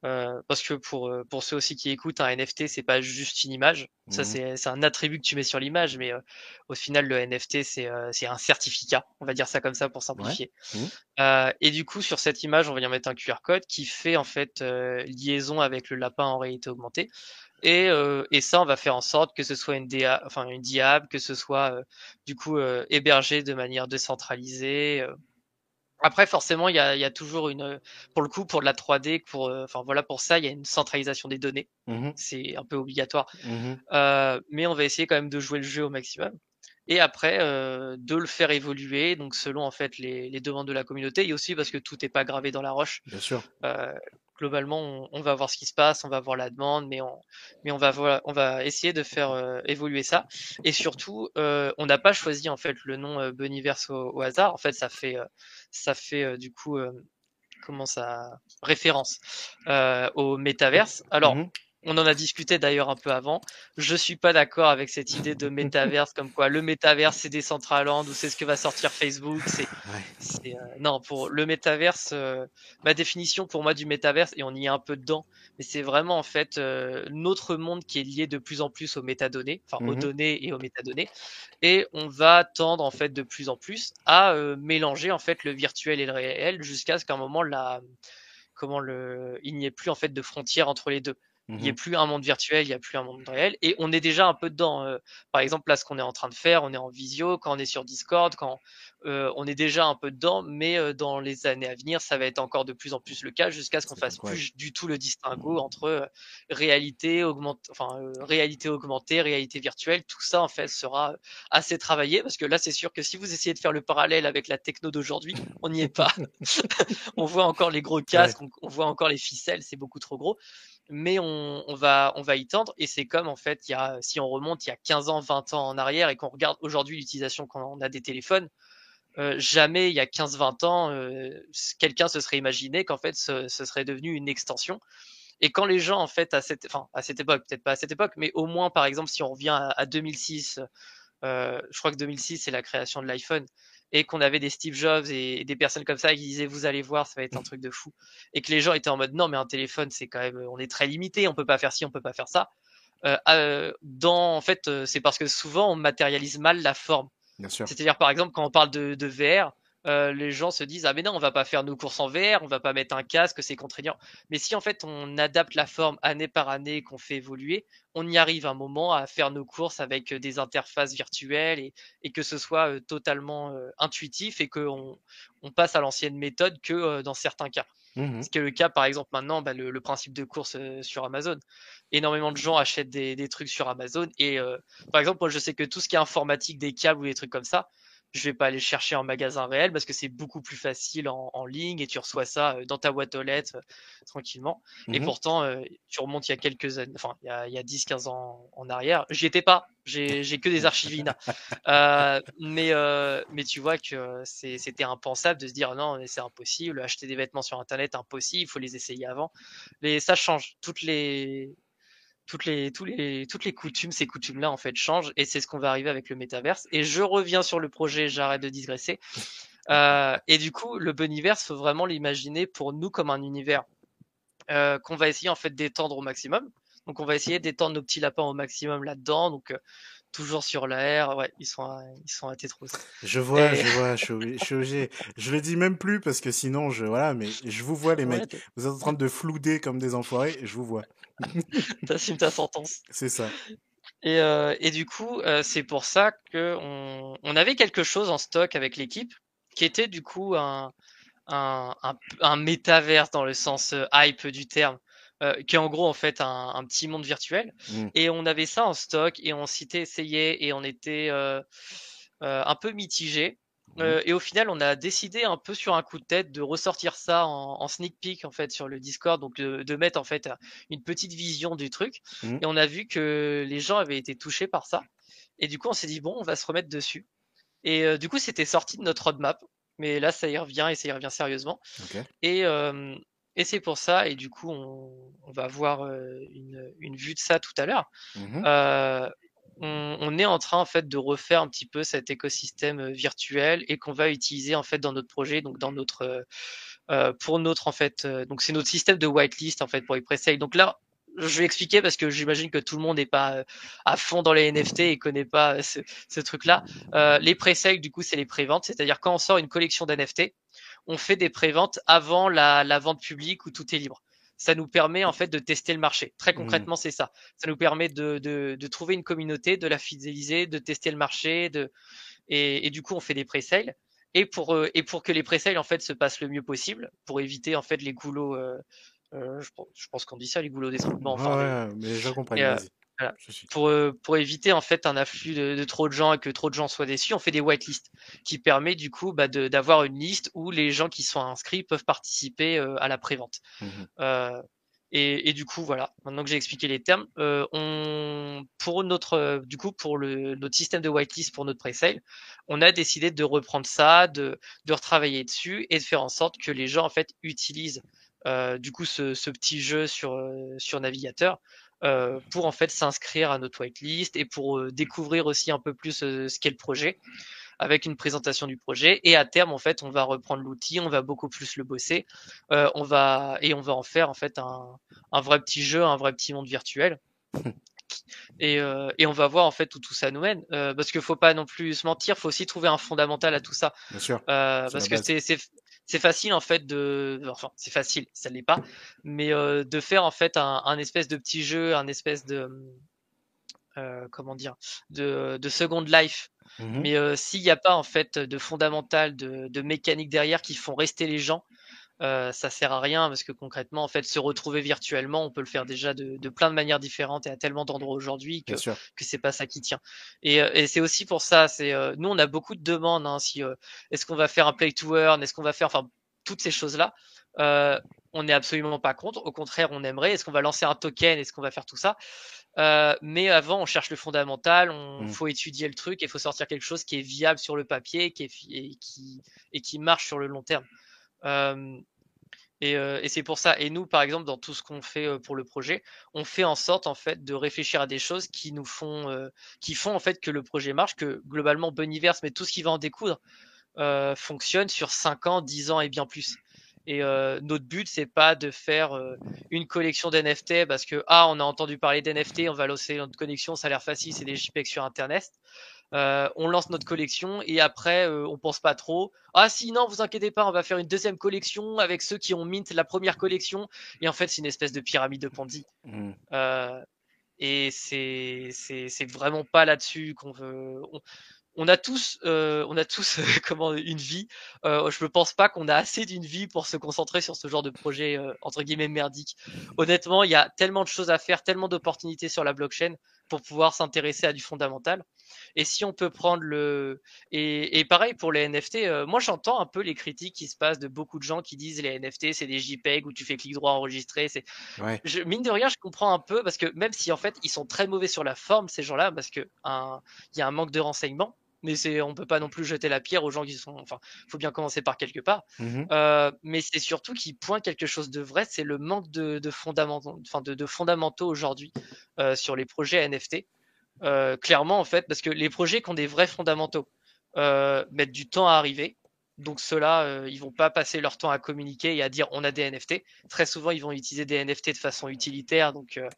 Euh, parce que pour, euh, pour ceux aussi qui écoutent, un NFT, c'est pas juste une image. Ça, Mhm. c'est, c'est un attribut que tu mets sur l'image, mais euh, au final, le NFT, c'est, euh, c'est un certificat. On va dire ça comme ça pour simplifier. Mhm. Euh, et du coup, sur cette image, on va y mettre un QR code qui fait en fait euh, liaison avec le lapin en réalité augmentée. Et, euh, et ça, on va faire en sorte que ce soit une DA, enfin une diable, que ce soit euh, du coup euh, hébergé de manière décentralisée. Euh. Après, forcément, il y a, il y a toujours une, pour le coup, pour de la 3D, pour, euh, enfin voilà, pour ça, il y a une centralisation des données. mhm, C'est un peu obligatoire. mhm. Euh, mais on va essayer quand même de jouer le jeu au maximum. Et après, euh, de le faire évoluer, donc selon en fait les, les demandes de la communauté, et aussi parce que tout n'est pas gravé dans la roche. Bien sûr. Globalement, on, on va voir ce qui se passe, on va voir la demande, mais on, mais on va essayer de faire euh, évoluer ça. Et surtout, euh, on n'a pas choisi en fait le nom euh, Boniverse au, hasard. En fait, ça fait, euh, ça fait euh, du coup, comment ça, référence au métaverse. Alors, Mhm. On en a discuté d'ailleurs un peu avant. Je suis pas d'accord avec cette idée de métaverse comme quoi le métaverse c'est Decentraland ou c'est ce que va sortir Facebook. C'est, euh, non pour le métaverse. euh, ma définition pour moi du métaverse et on y est un peu dedans, mais c'est vraiment en fait euh, notre monde qui est lié de plus en plus aux métadonnées, enfin aux Mhm. données et aux métadonnées, et on va tendre en fait de plus en plus à mélanger en fait le virtuel et le réel jusqu'à ce qu'à un moment la comment le il n'y ait plus en fait de frontières entre les deux. Il n'y a plus un monde virtuel, il n'y a plus un monde réel. Et on est déjà un peu dedans. euh, par exemple, là, ce qu'on est en train de faire, on est en visio, quand on est sur Discord, quand euh, on est déjà un peu dedans, mais euh, dans les années à venir, ça va être encore de plus en plus le cas jusqu'à ce qu'on fasse plus du tout le distinguo entre euh, réalité augmentée, enfin euh, réalité augmentée, réalité virtuelle. Tout ça, en fait, sera assez travaillé parce que là, c'est sûr que si vous essayez de faire le parallèle avec la techno d'aujourd'hui, on n'y est pas. on voit encore les gros casques, on, on voit encore les ficelles, c'est beaucoup trop gros mais on, on, va on va y tendre. Et c'est comme en fait y a si on remonte il y a 15 ans 20 ans en arrière et qu'on regarde aujourd'hui l'utilisation qu'on a des téléphones euh, jamais il y a 15 20 ans euh, quelqu'un se serait imaginé qu'en fait ce, ce, serait devenu une extension. Et quand les gens en fait à cette enfin à cette époque peut-être pas à cette époque mais au moins par exemple si on revient à, à 2006 euh, je crois que 2006 c'est la création de l'iPhone et qu'on avait des Steve Jobs et, et, des personnes comme ça qui disaient vous allez voir ça va être un truc de fou. Et que les gens étaient en mode non mais un téléphone c'est quand même on est très limité on peut pas faire ci on peut pas faire ça. Euh, euh, dans en fait euh, c'est parce que souvent on matérialise mal la forme. C'est-à-dire par exemple quand on parle de, de VR euh, les gens se disent ah mais non on va pas faire nos courses en VR on va pas mettre un casque c'est contraignant mais si en fait on adapte la forme année par année qu'on fait évoluer on y arrive un moment à faire nos courses avec des interfaces virtuelles et, et que ce soit euh, totalement euh, intuitif et qu'on on passe à l'ancienne méthode que euh, dans certains cas. Mmh ce qui est le cas par exemple maintenant bah, le, le, principe de course euh, sur Amazon. Énormément de gens achètent des, des trucs sur Amazon et euh, par exemple moi je sais que tout ce qui est informatique des câbles ou des trucs comme ça je vais pas aller chercher en magasin réel parce que c'est beaucoup plus facile en, en, ligne et tu reçois ça dans ta boîte aux lettres euh, tranquillement. Mmh. Et pourtant, euh, tu remontes il y a quelques années, enfin il y a, il y a 10-15 ans en arrière, j'y étais pas, j'ai que des archives INA. euh, mais, euh, mais tu vois que c'était impensable de se dire non, c'est impossible, acheter des vêtements sur internet, impossible, il faut les essayer avant. Mais ça change. Toutes les, toutes les, tous les, toutes les coutumes, ces coutumes-là, en fait, changent et c'est ce qu'on va arriver avec le métaverse. Et je reviens sur le projet, j'arrête de digresser. Euh, et du coup, le Boniverse, faut vraiment l'imaginer pour nous comme un univers euh, qu'on va essayer en fait d'étendre au maximum. Donc, on va essayer d'étendre nos petits lapins au maximum là-dedans. Donc, euh, toujours sur l'air. Ouais, ils sont, ils sont à tétros. Je vois, et... je vois, je suis, je suis obligé. Je le dis même plus parce que sinon, je, voilà, mais je vous vois, les ouais, mecs. Vous êtes en train de flouder comme des enfoirés je vous vois. T'assumes ta sentence. C'est ça. Et, euh, et, du coup, euh, c'est pour ça que on, on, avait quelque chose en stock avec l'équipe qui était du coup un, un, un, un métaverse dans le sens euh, hype du terme. Euh, qui est en gros en fait un, un petit monde virtuel. Mmh. Et on avait ça en stock et on s'était essayé et on était euh, euh, un peu mitigé. Mmh. et au final, on a décidé un peu sur un coup de tête de ressortir ça en, en sneak peek en fait sur le Discord, donc de, de, mettre en fait une petite vision du truc. Mmh. Et on a vu que les gens avaient été touchés par ça. Et du coup, on s'est dit bon, on va se remettre dessus. Et du coup, c'était sorti de notre roadmap. Mais là, ça y revient et ça y revient sérieusement. Okay. Et euh, et c'est pour ça, et du coup, on, on va voir euh, une, une, vue de ça tout à l'heure. Mmh. Euh, on, on, est en train en fait de refaire un petit peu cet écosystème virtuel et qu'on va utiliser en fait dans notre projet, donc dans notre euh, pour notre en fait, donc c'est notre système de whitelist en fait pour les pré Donc là, je vais expliquer parce que j'imagine que tout le monde n'est pas à fond dans les NFT et connaît pas ce, ce truc-là. Euh, les pré du coup, c'est les préventes, c'est-à-dire quand on sort une collection d'NFT, on fait des préventes avant la, la, vente publique où tout est libre. Ça nous permet en fait de tester le marché. Très concrètement, mmh. c'est ça. Ça nous permet de, de, de, trouver une communauté, de la fidéliser, de tester le marché, de et, et du coup, on fait des pré-sales. Et pour euh, et pour que les pré-sales en fait se passent le mieux possible, pour éviter en fait les goulots. Euh, euh, je, je, pense qu'on dit ça, les goulots d'étranglement. Enfin, ouais, mais je comprends. Euh, voilà. pour, pour éviter en fait un afflux de, de, trop de gens et que trop de gens soient déçus, on fait des whitelists qui permet du coup bah, d'avoir une liste où les gens qui sont inscrits peuvent participer euh, à la prévente. Mmh. Euh, et, et, du coup voilà, maintenant que j'ai expliqué les termes, euh, on pour notre du coup pour le notre système de whitelist pour notre pre-sale, on a décidé de reprendre ça, de de retravailler dessus et de faire en sorte que les gens en fait utilisent euh, du coup ce, ce, petit jeu sur sur navigateur euh, pour en fait s'inscrire à notre whitelist et pour euh, découvrir aussi un peu plus euh, ce qu'est le projet avec une présentation du projet. Et à terme en fait on va reprendre l'outil on va beaucoup plus le bosser euh, on va et on va en faire en fait un, un vrai petit jeu un vrai petit monde virtuel. Et, euh, et on va voir en fait où tout ça nous mène. Euh, parce qu'il faut pas non plus se mentir faut aussi trouver un fondamental à tout ça. Bien sûr. euh, parce que c'est c'est facile en fait de enfin c'est facile ça l'est pas mais euh, de faire en fait un, un espèce de petit jeu un espèce de euh, comment dire de de second life Mhm. mais euh, s'il n'y a pas en fait de fondamental de, de mécanique derrière qui font rester les gens euh, ça sert à rien parce que concrètement en fait se retrouver virtuellement on peut le faire déjà de, de plein de manières différentes et à tellement d'endroits aujourd'hui que que c'est pas ça qui tient. Et, euh, et c'est aussi pour ça, c'est euh, nous on a beaucoup de demandes. Hein, si euh, est-ce qu'on va faire un play to earn, est-ce qu'on va faire, enfin toutes ces choses là, euh, on n'est absolument pas contre. Au contraire, on aimerait. Est-ce qu'on va lancer un token, est-ce qu'on va faire tout ça? Euh, Mais avant, on cherche le fondamental, on Mm. faut étudier le truc, il faut sortir quelque chose qui est viable sur le papier, qui est et qui et qui marche sur le long terme. Euh, et, euh, et c'est pour ça. Et nous, par exemple, dans tout ce qu'on fait euh, pour le projet, on fait en sorte de réfléchir à des choses qui nous font, euh, qui font en fait que le projet marche, que globalement Boniverse, mais tout ce qui va en découdre, fonctionne sur 5 ans, 10 ans et bien plus. Et notre but, c'est pas de faire une collection d'NFT parce que ah, on a entendu parler d'NFT, on va lancer notre connexion, ça a l'air facile, c'est des JPEG sur Internet. Euh, on lance notre collection et après euh, on pense pas trop. Ah si non, vous inquiétez pas, on va faire une deuxième collection avec ceux qui ont mint la première collection et en fait c'est une espèce de pyramide de Ponzi. Mhm. Euh, et c'est c'est c'est vraiment pas là-dessus qu'on veut. On, on a tous euh, on a tous comment une vie. Euh, je ne pense pas qu'on a assez d'une vie pour se concentrer sur ce genre de projet euh, entre guillemets merdique. Honnêtement, il y a tellement de choses à faire, tellement d'opportunités sur la blockchain pour pouvoir s'intéresser à du fondamental. Et si on peut prendre le et, et pareil pour les NFT, euh, moi j'entends un peu les critiques qui se passent de beaucoup de gens qui disent les NFT c'est des JPEG où tu fais clic droit enregistrer. C'est Ouais. je, mine de rien, je comprends un peu parce que même si en fait ils sont très mauvais sur la forme ces gens-là parce que un- il y a un manque de renseignements. Mais c'est, on peut pas non plus jeter la pierre aux gens qui sont. Enfin, faut bien commencer par quelque part. Mhm. Euh, mais c'est surtout qui pointe quelque chose de vrai, c'est le manque de, de fondamentaux, enfin de, de fondamentaux aujourd'hui euh, sur les projets NFT. Euh, clairement, en fait, parce que les projets qui ont des vrais fondamentaux mettent du temps à arriver. Donc ceux-là, euh, ils vont pas passer leur temps à communiquer et à dire on a des NFT. Très souvent, ils vont utiliser des NFT de façon utilitaire. Donc euh,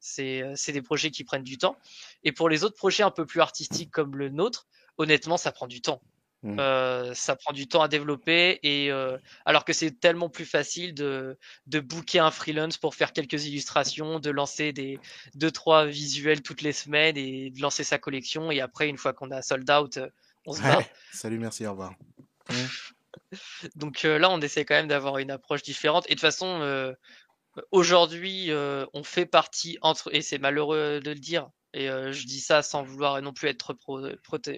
c'est des projets qui prennent du temps. Et pour les autres projets un peu plus artistiques comme le nôtre, honnêtement, ça prend du temps. Mm. Euh, ça prend du temps à développer et euh, alors que c'est tellement plus facile de de booker un freelance pour faire quelques illustrations, de lancer des deux trois visuels toutes les semaines et de lancer sa collection et après une fois qu'on a sold out, euh, on se. Ouais. Salut, merci, au revoir. Donc euh, là, on essaie quand même d'avoir une approche différente. Et de toute façon, euh, aujourd'hui, euh, on fait partie entre, et c'est malheureux de le dire, et euh, je dis ça sans vouloir non plus être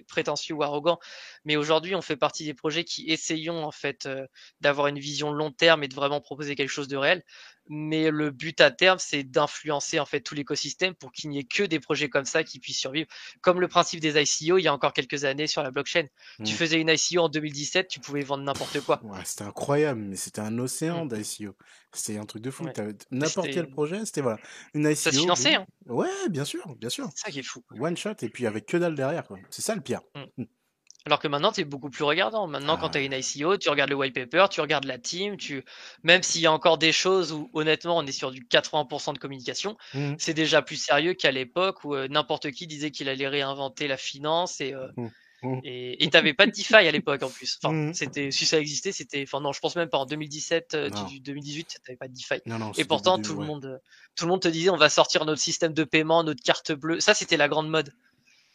prétentieux ou arrogant, mais aujourd'hui, on fait partie des projets qui essayons en fait euh, d'avoir une vision long terme et de vraiment proposer quelque chose de réel. Mais le but à terme, c'est d'influencer en fait tout l'écosystème pour qu'il n'y ait que des projets comme ça qui puissent survivre. Comme le principe des ICO il y a encore quelques années sur la blockchain. Tu Mm. faisais une ICO en 2017, tu pouvais vendre n'importe quoi. Ouais, c'était incroyable, mais c'était un océan d'ICO. C'était un truc de fou. Mm. Ouais. T'avais- N'importe quel projet, c'était voilà. Une ICO. Ça se finançait, hein. Ouais, bien sûr, bien sûr. C'est ça qui est fou. One shot et puis avec que dalle derrière. C'est ça le pire. Alors que maintenant, tu es beaucoup plus regardant. Maintenant, quand Ah. tu as une ICO, tu regardes le white paper, tu regardes la team, tu... même s'il y a encore des choses où, honnêtement, on est sur du 80% de communication, Mhm. c'est déjà plus sérieux qu'à l'époque où euh, n'importe qui disait qu'il allait réinventer la finance et. euh, Mhm. Mhm. Et t'avais pas de DeFi à l'époque en plus. Enfin, Mhm. c'était si ça existait, c'était. Enfin non, je pense même pas en 2017, euh, Non. du 2018, t'avais pas de DeFi. Non, non, Et pourtant, tout ouais. le monde, euh, tout le monde te disait, on va sortir notre système de paiement, notre carte bleue. Ça, c'était la grande mode.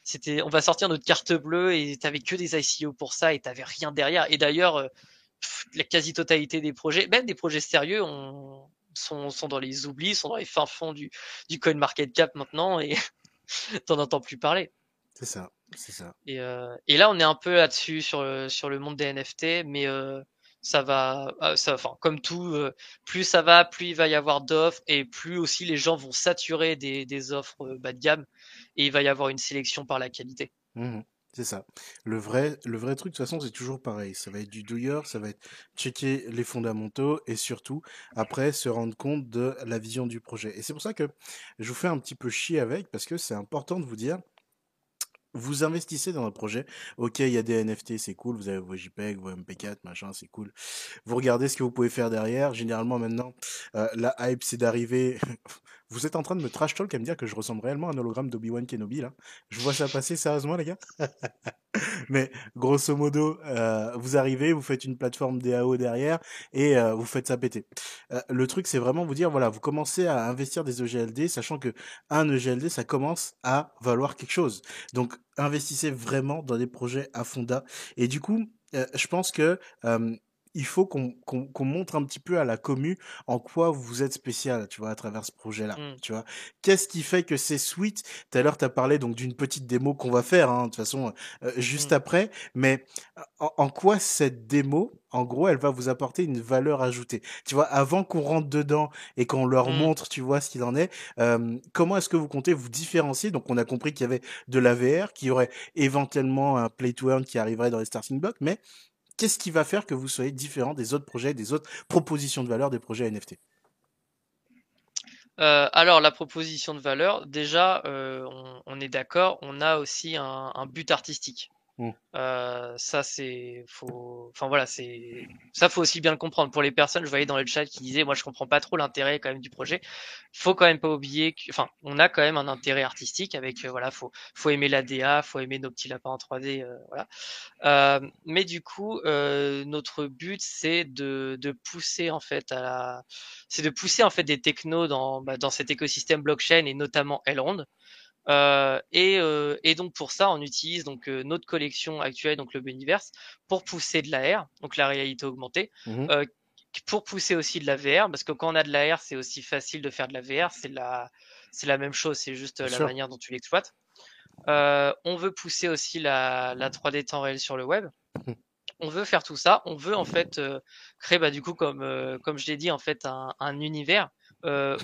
C'était, on va sortir notre carte bleue et t'avais que des ICO pour ça et t'avais rien derrière. Et d'ailleurs, euh, la quasi-totalité des projets, même des projets sérieux, on, sont, sont dans les oublis, sont dans les fins fonds du, du coin market cap maintenant et t'en entends plus parler. C'est ça, c'est ça. Et, euh, et là, on est un peu là-dessus sur le, sur le monde des NFT, mais euh, ça va, euh, ça, enfin, comme tout, euh, plus ça va, plus il va y avoir d'offres et plus aussi les gens vont saturer des, des offres euh, bas de gamme et il va y avoir une sélection par la qualité. Mhm. C'est ça. Le vrai, le vrai truc, de toute façon, c'est toujours pareil. Ça va être du douilleur, ça va être checker les fondamentaux et surtout, après, se rendre compte de la vision du projet. Et c'est pour ça que je vous fais un petit peu chier avec, parce que c'est important de vous dire, vous investissez dans un projet. Ok, il y a des NFT, c'est cool. Vous avez vos JPEG, vos MP4, machin, c'est cool. Vous regardez ce que vous pouvez faire derrière. Généralement, maintenant, euh, la hype, c'est d'arriver. vous êtes en train de me trash talk à me dire que je ressemble réellement à un hologramme d'Obi-Wan Kenobi, là. Je vois ça passer sérieusement, les gars? Mais grosso modo, euh, vous arrivez, vous faites une plateforme DAO derrière et euh, vous faites ça péter. Euh, le truc, c'est vraiment vous dire, voilà, vous commencez à investir des EGLD, sachant que un EGLD, ça commence à valoir quelque chose. Donc, investissez vraiment dans des projets à fonda. Et du coup, je pense que il faut qu'on montre un petit peu à la commu en quoi vous êtes spécial, tu vois, à travers ce projet-là, Mmh. tu vois. Qu'est-ce qui fait que c'est sweet Tout à l'heure, tu as parlé donc d'une petite démo qu'on va faire, hein, de toute façon, euh, juste Mmh. après. Mais en, en quoi cette démo, en gros, elle va vous apporter une valeur ajoutée? Tu vois, avant qu'on rentre dedans et qu'on leur Mmh. montre, tu vois, ce qu'il en est, euh, comment est-ce que vous comptez vous différencier? Donc, on a compris qu'il y avait de la VR, qu'il y aurait éventuellement un play to earn qui arriverait dans les starting blocks, mais qu'est-ce qui va faire que vous soyez différent des autres projets, des autres propositions de valeur des projets NFT Euh, alors la proposition de valeur, déjà, euh, on, est d'accord, on a aussi un but artistique. Mmh. Euh, ça c'est faut, enfin voilà, c'est ça faut aussi bien le comprendre pour les personnes. Je voyais dans le chat qui disaient, moi je comprends pas trop l'intérêt quand même du projet. Faut quand même pas oublier que, enfin, on a quand même un intérêt artistique avec, euh, voilà, faut faut aimer la DA, faut aimer nos petits lapins en 3D, euh, voilà. Mais du coup, notre but c'est de de pousser en fait à la, c'est de pousser en fait des technos dans bah, dans cet écosystème blockchain et notamment Elrond. Euh, et, euh, et donc pour ça, on utilise donc euh, notre collection actuelle, donc le Buniverse, pour pousser de la R, donc la réalité augmentée, Mhm. euh, pour pousser aussi de la VR, parce que quand on a de la R, c'est aussi facile de faire de la VR, c'est la, c'est la même chose, c'est juste euh, Bien la sûr. manière dont tu l'exploites. Euh, on veut pousser aussi la, la 3D temps réel sur le web. Mhm. On veut faire tout ça. On veut en fait euh, créer, bah, du coup, comme euh, comme je l'ai dit, en fait, un, un univers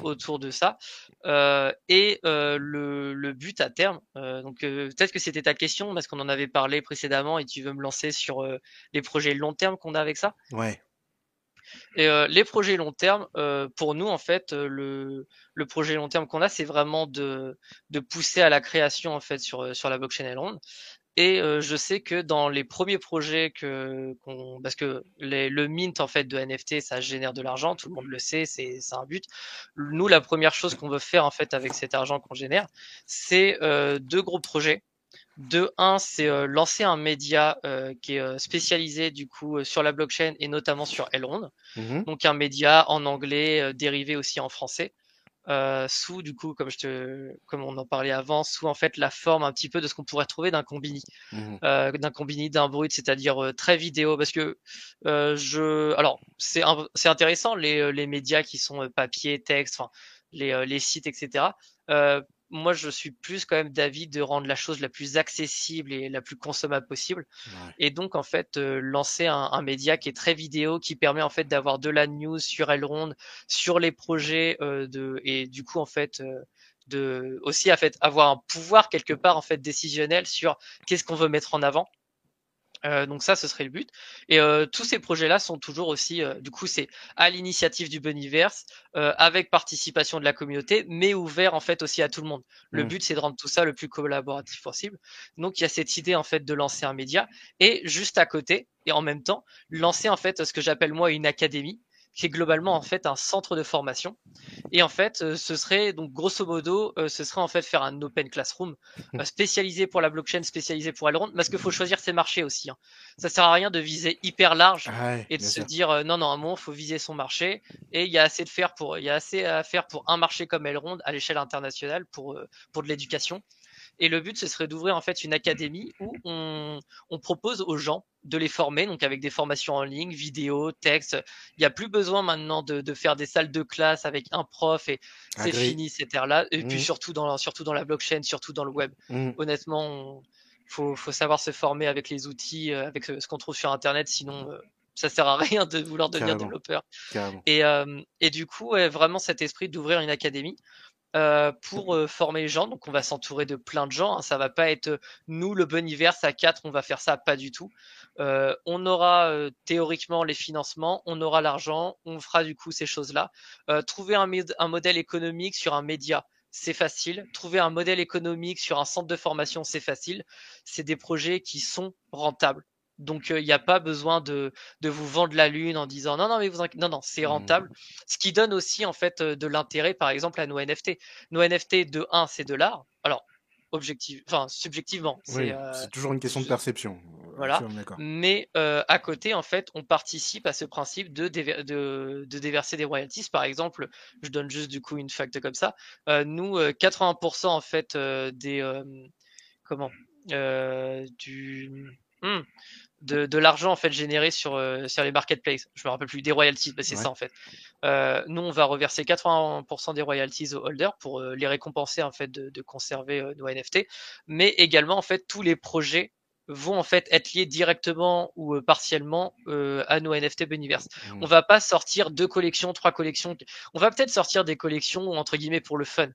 autour de ça. Euh, et euh, le, le but à terme, euh, donc euh, peut-être que c'était ta question parce qu'on en avait parlé précédemment et tu veux me lancer sur euh, les projets long terme qu'on a avec ça? Ouais. Et euh, les projets long terme, euh, pour nous en fait, euh, le, le projet long terme qu'on a, c'est vraiment de, de pousser à la création en fait sur euh, sur la blockchain Elrond. Et euh, je sais que dans les premiers projets que qu'on parce que les, le mint en fait de NFT ça génère de l'argent, tout le monde le sait, c'est c'est un but. Nous la première chose qu'on veut faire en fait avec cet argent qu'on génère, c'est euh, deux gros projets. De un, c'est euh, lancer un média euh, qui est euh, spécialisé du coup euh, sur la blockchain et notamment sur Elrond Mhm. donc un média en anglais euh, dérivé aussi en français euh, sous du coup comme je te comme on en parlait avant sous en fait la forme un petit peu de ce qu'on pourrait trouver d'un combini Mhm. euh, d'un combini d'un brut c'est-à-dire euh, très vidéo parce que euh, je alors c'est un- c'est intéressant les les médias qui sont papier texte enfin les euh, les sites etc euh, moi, je suis plus quand même d'avis de rendre la chose la plus accessible et la plus consommable possible. Ouais. Et donc, en fait, euh, lancer un, un média qui est très vidéo, qui permet en fait d'avoir de la news sur Elrond, sur les projets euh, de, et du coup, en fait, euh, de aussi en fait avoir un pouvoir quelque part en fait décisionnel sur qu'est-ce qu'on veut mettre en avant. Euh, donc ça, ce serait le but. Et euh, tous ces projets-là sont toujours aussi, euh, du coup, c'est à l'initiative du Boniverse, euh, avec participation de la communauté, mais ouvert en fait aussi à tout le monde. Le Mm. but, c'est de rendre tout ça le plus collaboratif possible. Donc il y a cette idée en fait de lancer un média et juste à côté et en même temps lancer en fait ce que j'appelle moi une académie, qui est globalement en fait un centre de formation. Et en fait, euh, ce serait donc grosso modo, euh, ce serait en fait faire un open classroom euh, spécialisé pour la blockchain, spécialisé pour Elrond, parce qu'il faut choisir ses marchés aussi. Hein. Ça sert à rien de viser hyper large Ouais, et de se sûr. dire non non à un moment faut viser son marché et il y a assez de faire pour il y a assez à faire pour un marché comme Elrond à l'échelle internationale pour pour de l'éducation. Et le but, ce serait d'ouvrir en fait une académie où on, on propose aux gens de les former, donc avec des formations en ligne, vidéo, texte. Il n'y a plus besoin maintenant de, de faire des salles de classe avec un prof et c'est fini cette ère-là. Et puis Mhm. surtout dans, la- surtout dans la blockchain, surtout dans le web. Mhm. Honnêtement, on- faut, faut savoir se former avec les outils, euh, avec ce ce qu'on trouve sur Internet, sinon euh, ça sert à rien de vouloir devenir Carrément. développeur. Carrément. Et, euh, et du coup, ouais, vraiment cet esprit d'ouvrir une académie euh, pour euh, former les gens. Donc, on va s'entourer de plein de gens. Hein. Ça va pas être euh, nous, le Boniverse, à quatre, on va faire ça, pas du tout. on aura théoriquement les financements, on aura l'argent, on fera du coup ces choses-là. trouver un modèle économique sur un média, c'est facile. Trouver un modèle économique sur un centre de formation, c'est facile. C'est des projets qui sont rentables. Donc il n'y a pas besoin de, de, vous vendre la lune en disant non non mais vous non non c'est rentable. Mmh. Ce qui donne aussi en fait de l'intérêt par exemple à nos NFT. Nos NFT de 1 c'est de l'art. Alors objectif, enfin subjectivement. C'est toujours une question de perception. Voilà. Mais à côté, en fait, on participe à ce principe de, de, de, déverser des royalties. Par exemple, je donne juste du coup une fact comme ça. nous, 80% en fait des comment du mmh, de, de l'argent en fait généré sur, sur les marketplaces. Je me rappelle plus des royalties, bah, c'est ça en fait. Euh, nous, on va reverser 80% des royalties aux holders pour les récompenser en fait de, de conserver nos NFT, mais également en fait tous les projets vont en fait être liés directement ou partiellement à nos NFT Buniverse. Mmh. On va pas sortir deux collections, trois collections. On va peut-être sortir des collections entre guillemets pour le fun,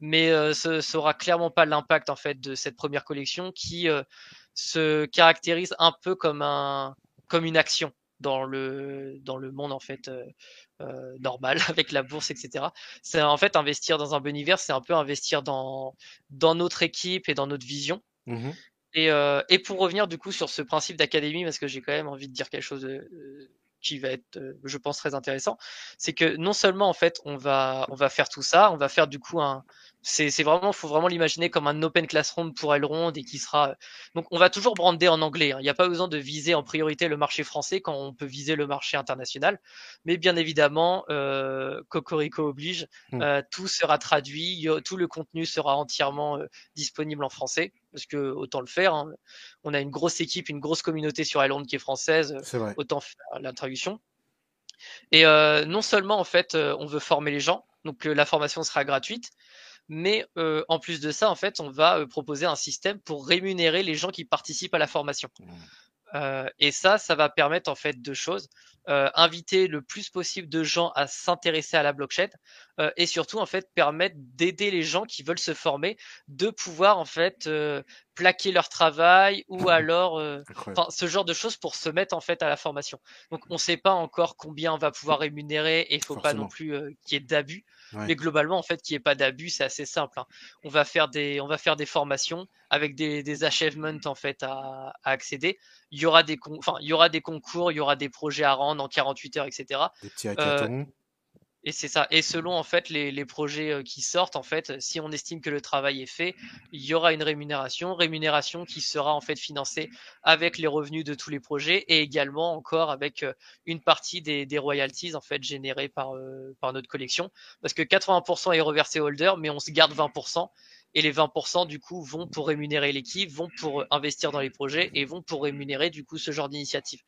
mais ce sera clairement pas l'impact en fait de cette première collection qui se caractérise un peu comme un comme une action dans le dans le monde en fait euh, euh, normal avec la bourse etc c'est en fait investir dans un univers c'est un peu investir dans dans notre équipe et dans notre vision. Mmh et, euh, et pour revenir du coup sur ce principe d'académie parce que j'ai quand même envie de dire quelque chose de, qui va être, je pense, très intéressant, c'est que non seulement en fait on va on va faire tout ça, on va faire du coup un c'est vraiment, faut vraiment l'imaginer comme un open classroom pour Elrond et qui sera. Donc, on va toujours brander en anglais. Hein. Il n'y a pas besoin de viser en priorité le marché français quand on peut viser le marché international. Mais bien évidemment, euh, Cocorico oblige, mmh. euh, tout sera traduit, tout le contenu sera entièrement euh, disponible en français. Parce que autant le faire. Hein. On a une grosse équipe, une grosse communauté sur Elrond qui est française. autant faire la traduction. Et euh, non seulement en fait, euh, on veut former les gens, donc la formation sera gratuite, mais en plus de ça, en fait, on va proposer un système pour rémunérer les gens qui participent à la formation. Mmh. et ça, ça va permettre en fait deux choses inviter le plus possible de gens à s'intéresser à la blockchain et surtout en fait permettre d'aider les gens qui veulent se former de pouvoir en fait plaquer leur travail ou alors ce genre de choses pour se mettre en fait à la formation. Donc on ne sait pas encore combien on va pouvoir rémunérer et il faut pas non plus qu'il y ait d'abus. Mais globalement, en fait, qu'il n'y ait pas d'abus, c'est assez simple. Hein. On va faire des, on va faire des formations avec des, des achievements en fait à, à, accéder. Il y aura des, enfin, il y aura des concours, il y aura des projets à rendre en 48 heures, etc. Des petits hackathons. Et c'est ça. Et selon en fait les, les, projets euh, qui sortent, en fait, si on estime que le travail est fait, il y aura une rémunération, rémunération qui sera en fait financée avec les revenus de tous les projets et également encore avec euh, une partie des, des royalties en fait générées par euh, par notre collection, parce que 80% est reversé au holder, mais on se garde 20% et les 20% du coup vont pour rémunérer l'équipe, vont pour investir dans les projets et vont pour rémunérer du coup ce genre d'initiative.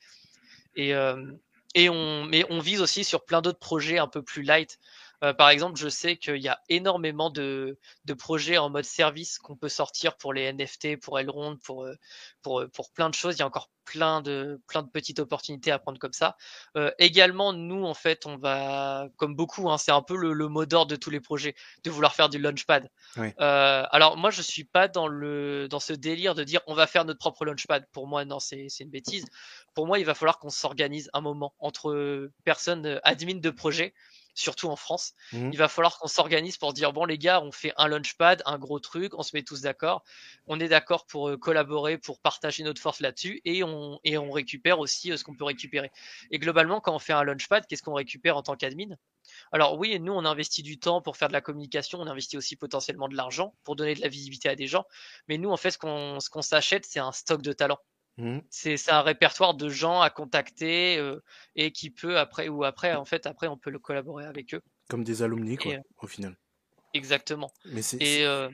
Et, euh, et on, mais on vise aussi sur plein d'autres projets un peu plus light. Euh, par exemple, je sais qu'il y a énormément de, de, projets en mode service qu'on peut sortir pour les NFT, pour Elrond, pour, euh, pour, euh, pour plein de choses. Il y a encore plein de, plein de petites opportunités à prendre comme ça. Euh, également, nous, en fait, on va, comme beaucoup, hein, c'est un peu le, le mot d'ordre de tous les projets, de vouloir faire du launchpad. Oui. Euh, alors, moi, je suis pas dans, le, dans ce délire de dire on va faire notre propre launchpad. Pour moi, non, c'est une bêtise. Pour moi, il va falloir qu'on s'organise un moment entre personnes admin de projet surtout en France. Mmh. Il va falloir qu'on s'organise pour dire bon les gars, on fait un launchpad, un gros truc, on se met tous d'accord, on est d'accord pour euh, collaborer, pour partager notre force là-dessus et on et on récupère aussi euh, ce qu'on peut récupérer. Et globalement, quand on fait un launchpad, qu'est-ce qu'on récupère en tant qu'admin? Alors oui, nous on investit du temps pour faire de la communication, on investit aussi potentiellement de l'argent pour donner de la visibilité à des gens. Mais nous en fait ce qu'on ce qu'on s'achète c'est un stock de talent. Mmh. C'est un répertoire de gens à contacter euh, et qui peut après ou après en fait après on peut le collaborer avec eux. Comme des alumni quoi, euh, au final. Exactement. Mais c'est euh,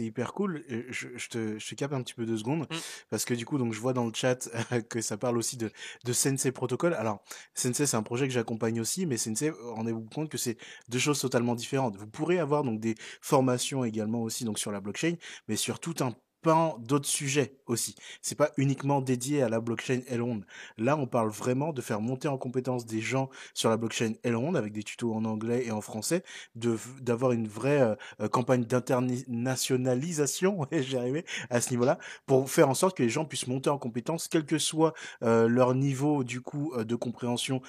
hyper cool. Je, je, te, je te capte un petit peu deux secondes mmh. parce que du coup donc je vois dans le chat que ça parle aussi de, de Sensei Protocol. Alors Sensei c'est un projet que j'accompagne aussi, mais Sensei rendez-vous compte que c'est deux choses totalement différentes. Vous pourrez avoir donc des formations également aussi donc sur la blockchain, mais sur tout un pan d'autres sujets aussi. C'est pas uniquement dédié à la blockchain Elrond. Là, on parle vraiment de faire monter en compétence des gens sur la blockchain Elrond avec des tutos en anglais et en français, de d'avoir une vraie euh, euh, campagne d'internationalisation, j'y arrivé à ce niveau-là, pour faire en sorte que les gens puissent monter en compétence, quel que soit euh, leur niveau du coup de compréhension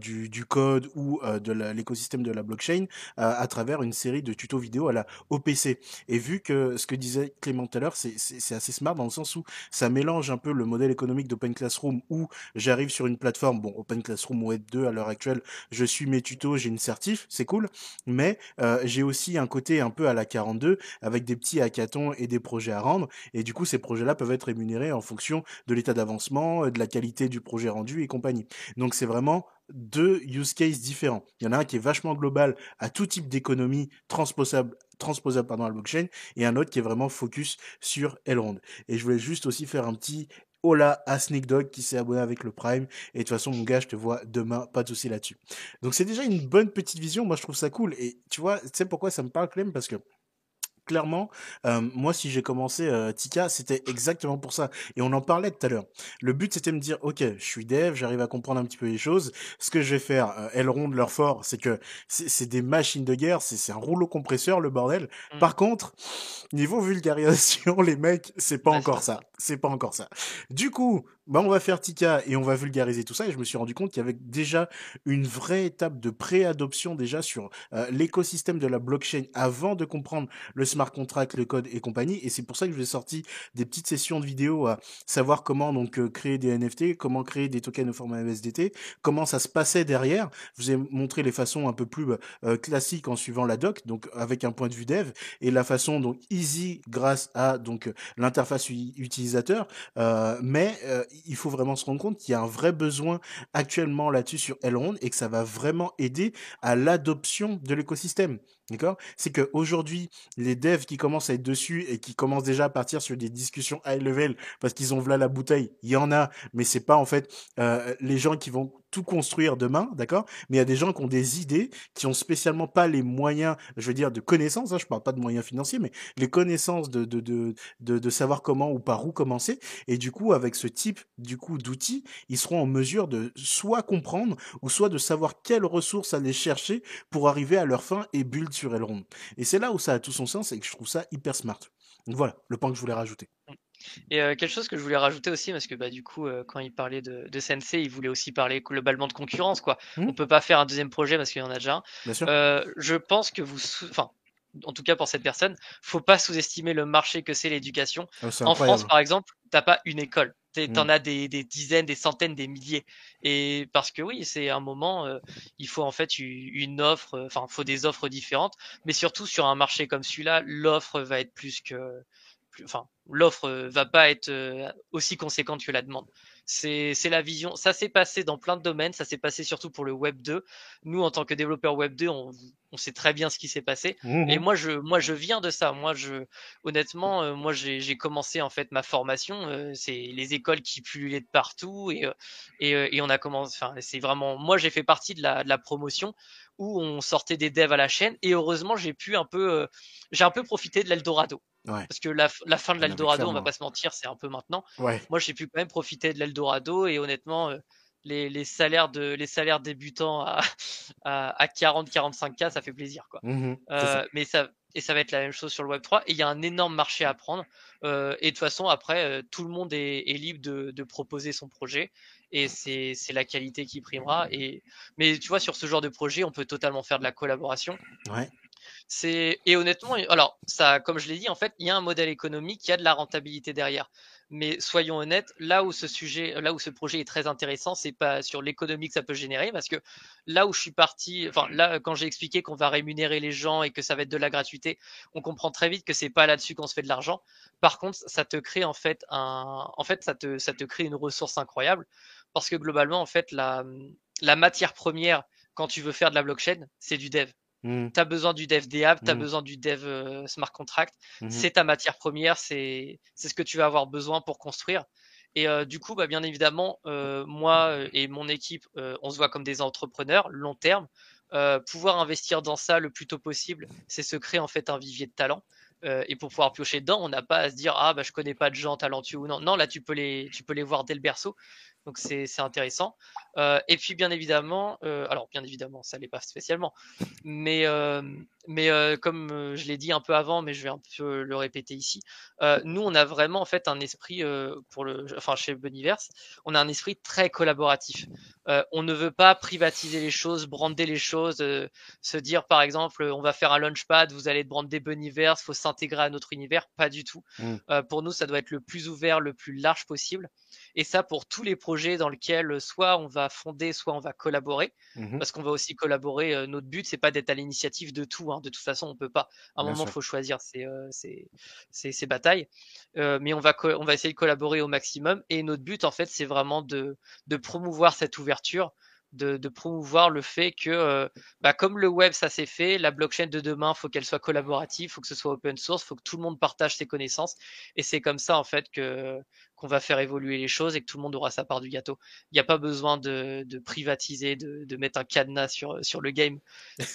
du, du, code ou de l'écosystème de la blockchain, à travers une série de tutos vidéo à la OPC. Et vu que ce que disait Clément tout à l'heure, c'est assez smart dans le sens où ça mélange un peu le modèle économique d'Open Classroom où j'arrive sur une plateforme, bon, Open Classroom Web 2 à l'heure actuelle, je suis mes tutos, j'ai une certif, c'est cool, mais euh, j'ai aussi un côté un peu à la 42 avec des petits hackathons et des projets à rendre, et du coup ces projets-là peuvent être rémunérés en fonction de l'état d'avancement, de la qualité du projet rendu et compagnie. Donc c'est vraiment deux use cases différents. Il y en a un qui est vachement global à tout type d'économie transposable transposable pardon, à la blockchain et un autre qui est vraiment focus sur Elrond. Et je voulais juste aussi faire un petit hola à Sneak Dog qui s'est abonné avec le Prime. Et de toute façon, mon gars, je te vois demain, pas de souci là-dessus. Donc c'est déjà une bonne petite vision. Moi, je trouve ça cool. Et tu vois, tu sais pourquoi ça me parle, Clem? Parce que clairement, euh, moi, si j'ai commencé euh, Tika, c'était exactement pour ça. Et on en parlait tout à l'heure. Le but, c'était de me dire, ok, je suis dev, j'arrive à comprendre un petit peu les choses. Ce que je vais faire, euh, elles rondent leur fort, c'est que c'est des machines de guerre, c'est un rouleau compresseur, le bordel. Mmh. Par contre, niveau vulgarisation, les mecs, c'est pas encore ça. C'est pas encore ça. Du coup, bah, on va faire Tika et on va vulgariser tout ça. Et je me suis rendu compte qu'il y avait déjà une vraie étape de pré-adoption déjà sur euh, l'écosystème de la blockchain avant de comprendre le smart contract, le code et compagnie. Et c'est pour ça que je vous ai sorti des petites sessions de vidéos à savoir comment donc euh, créer des NFT, comment créer des tokens au format MSDT, comment ça se passait derrière. Je vous ai montré les façons un peu plus euh, classiques en suivant la doc, donc avec un point de vue dev, et la façon donc easy grâce à donc l'interface utilisateur. mais il faut vraiment se rendre compte qu'il y a un vrai besoin actuellement là-dessus sur Elrond et que ça va vraiment aider à l'adoption de l'écosystème. D'accord? C'est qu'aujourd'hui, les devs qui commencent à être dessus et qui commencent déjà à partir sur des discussions high level parce qu'ils ont là la bouteille, il y en a, mais c'est pas en fait euh, les gens qui vont tout construire demain, d'accord? Mais il y a des gens qui ont des idées, qui ont spécialement pas les moyens, je veux dire, de connaissances, hein, je parle pas de moyens financiers, mais les connaissances de, de, de, de, savoir comment ou par où commencer. Et du coup, avec ce type du coup d'outils, ils seront en mesure de soit comprendre ou soit de savoir quelles ressources aller chercher pour arriver à leur fin et build sur Elrond. Et c'est là où ça a tout son sens et que je trouve ça hyper smart. Donc voilà, le point que je voulais rajouter. Et euh, quelque chose que je voulais rajouter aussi, parce que bah, du coup, euh, quand il parlait de, de Sensei, il voulait aussi parler globalement de concurrence. Quoi. Mmh. On peut pas faire un deuxième projet parce qu'il y en a déjà un. Euh, je pense que vous, enfin, en tout cas pour cette personne, faut pas sous-estimer le marché que c'est l'éducation. Ah, en France, par exemple, t'as pas une école. T'en mmh. as des, des, dizaines, des centaines, des milliers. Et parce que oui, c'est un moment, euh, il faut en fait une offre, enfin, il faut des offres différentes. Mais surtout sur un marché comme celui-là, l'offre va être plus que, enfin, l'offre va pas être euh, aussi conséquente que la demande. C'est la vision. Ça s'est passé dans plein de domaines. Ça s'est passé surtout pour le Web 2. Nous, en tant que développeur Web 2, on, on sait très bien ce qui s'est passé. Mmh et moi, je, moi, je viens de ça. Moi, je, honnêtement, euh, moi, j'ai commencé en fait ma formation. Euh, c'est les écoles qui pullulaient de partout et, et, et on a commencé. Enfin, c'est vraiment. Moi, j'ai fait partie de la, de la promotion où on sortait des devs à la chaîne et heureusement, j'ai pu un peu, j'ai un peu profité de l'Eldorado. Parce que la, fin de l'Eldorado, on va pas se mentir, c'est un peu maintenant. Moi, j'ai pu quand même profiter de l'Eldorado et honnêtement, euh, les, salaires de les salaires débutants à, à, 40-45K, ça fait plaisir. Quoi. Mmh euh, mais ça, et ça va être la même chose sur le Web 3. Et il y a un énorme marché à prendre. Euh, et de toute façon, après, tout le monde est, libre de, proposer son projet. Et c'est la qualité qui primera. Et, mais tu vois, sur ce genre de projet, on peut totalement faire de la collaboration. Ouais. C'est et honnêtement, alors ça, comme je l'ai dit, en fait, il y a un modèle économique, il y a de la rentabilité derrière. Mais soyons honnêtes, là où ce sujet, là où ce projet est très intéressant, c'est pas sur l'économie que ça peut générer, parce que là où je suis parti, enfin là, quand j'ai expliqué qu'on va rémunérer les gens et que ça va être de la gratuité, on comprend très vite que c'est pas là-dessus qu'on se fait de l'argent. Par contre, ça te crée en fait un, en fait, ça te, ça te crée une ressource incroyable, parce que globalement, en fait, la, la matière première quand tu veux faire de la blockchain, c'est du dev. Mmh. Tu as besoin du dev DApp, tu as mmh. besoin du dev euh, smart contract. Mmh c'est ta matière première, c'est ce que tu vas avoir besoin pour construire. Et euh, du coup, bah, bien évidemment, euh, moi et mon équipe, on se voit comme des entrepreneurs long terme. pouvoir investir dans ça le plus tôt possible, c'est se créer en fait un vivier de talent. Et pour pouvoir piocher dedans, on n'a pas à se dire ah bah je connais pas de gens talentueux ou non. Non, là tu peux les tu peux les voir dès le berceau. Donc c'est intéressant. Euh, et puis bien évidemment, euh, alors bien évidemment, ça l'est pas spécialement, mais euh, mais comme je l'ai dit un peu avant, mais je vais un peu le répéter ici, nous on a vraiment en fait un esprit pour le, enfin chez Boniverse, on a un esprit très collaboratif. on ne veut pas privatiser les choses, brander les choses, se dire par exemple on va faire un launchpad, vous allez brander Boniverse, faut s'intégrer à notre univers, pas du tout. Mmh. pour nous, ça doit être le plus ouvert, le plus large possible. Et ça pour tous les projets dans lesquels soit on va fonder, soit on va collaborer, mmh parce qu'on va aussi collaborer. notre but, c'est pas d'être à l'initiative de tout. Hein. De toute façon, on peut pas. À un moment, il faut choisir ses, ses, batailles. mais on va, on va essayer de collaborer au maximum. Et notre but, en fait, c'est vraiment de, de promouvoir cette ouverture, de, promouvoir le fait que, bah, comme le web, ça s'est fait, la blockchain de demain, faut qu'elle soit collaborative, faut que ce soit open source, faut que tout le monde partage ses connaissances. Et c'est comme ça, en fait, que qu'on va faire évoluer les choses et que tout le monde aura sa part du gâteau. Il n'y a pas besoin de, privatiser, de, mettre un cadenas sur, sur le game.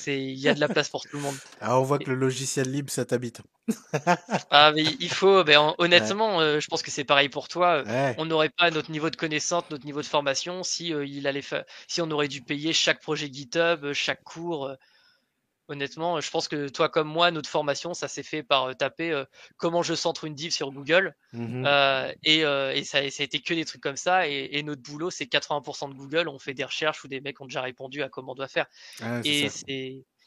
Il y a de la place pour tout le monde. Ah, on voit que le logiciel libre, ça t'habite. ah, mais il faut, ben, honnêtement, je pense que c'est pareil pour toi. On n'aurait pas notre niveau de connaissance, notre niveau de formation si, il allait si on aurait dû payer chaque projet GitHub, chaque cours. Honnêtement, je pense que toi comme moi, notre formation, ça s'est fait par taper comment je centre une div sur Google. Mmh et, ça, a été que des trucs comme ça. Et, notre boulot, c'est 80% de Google. On fait des recherches où des mecs ont déjà répondu à comment on doit faire.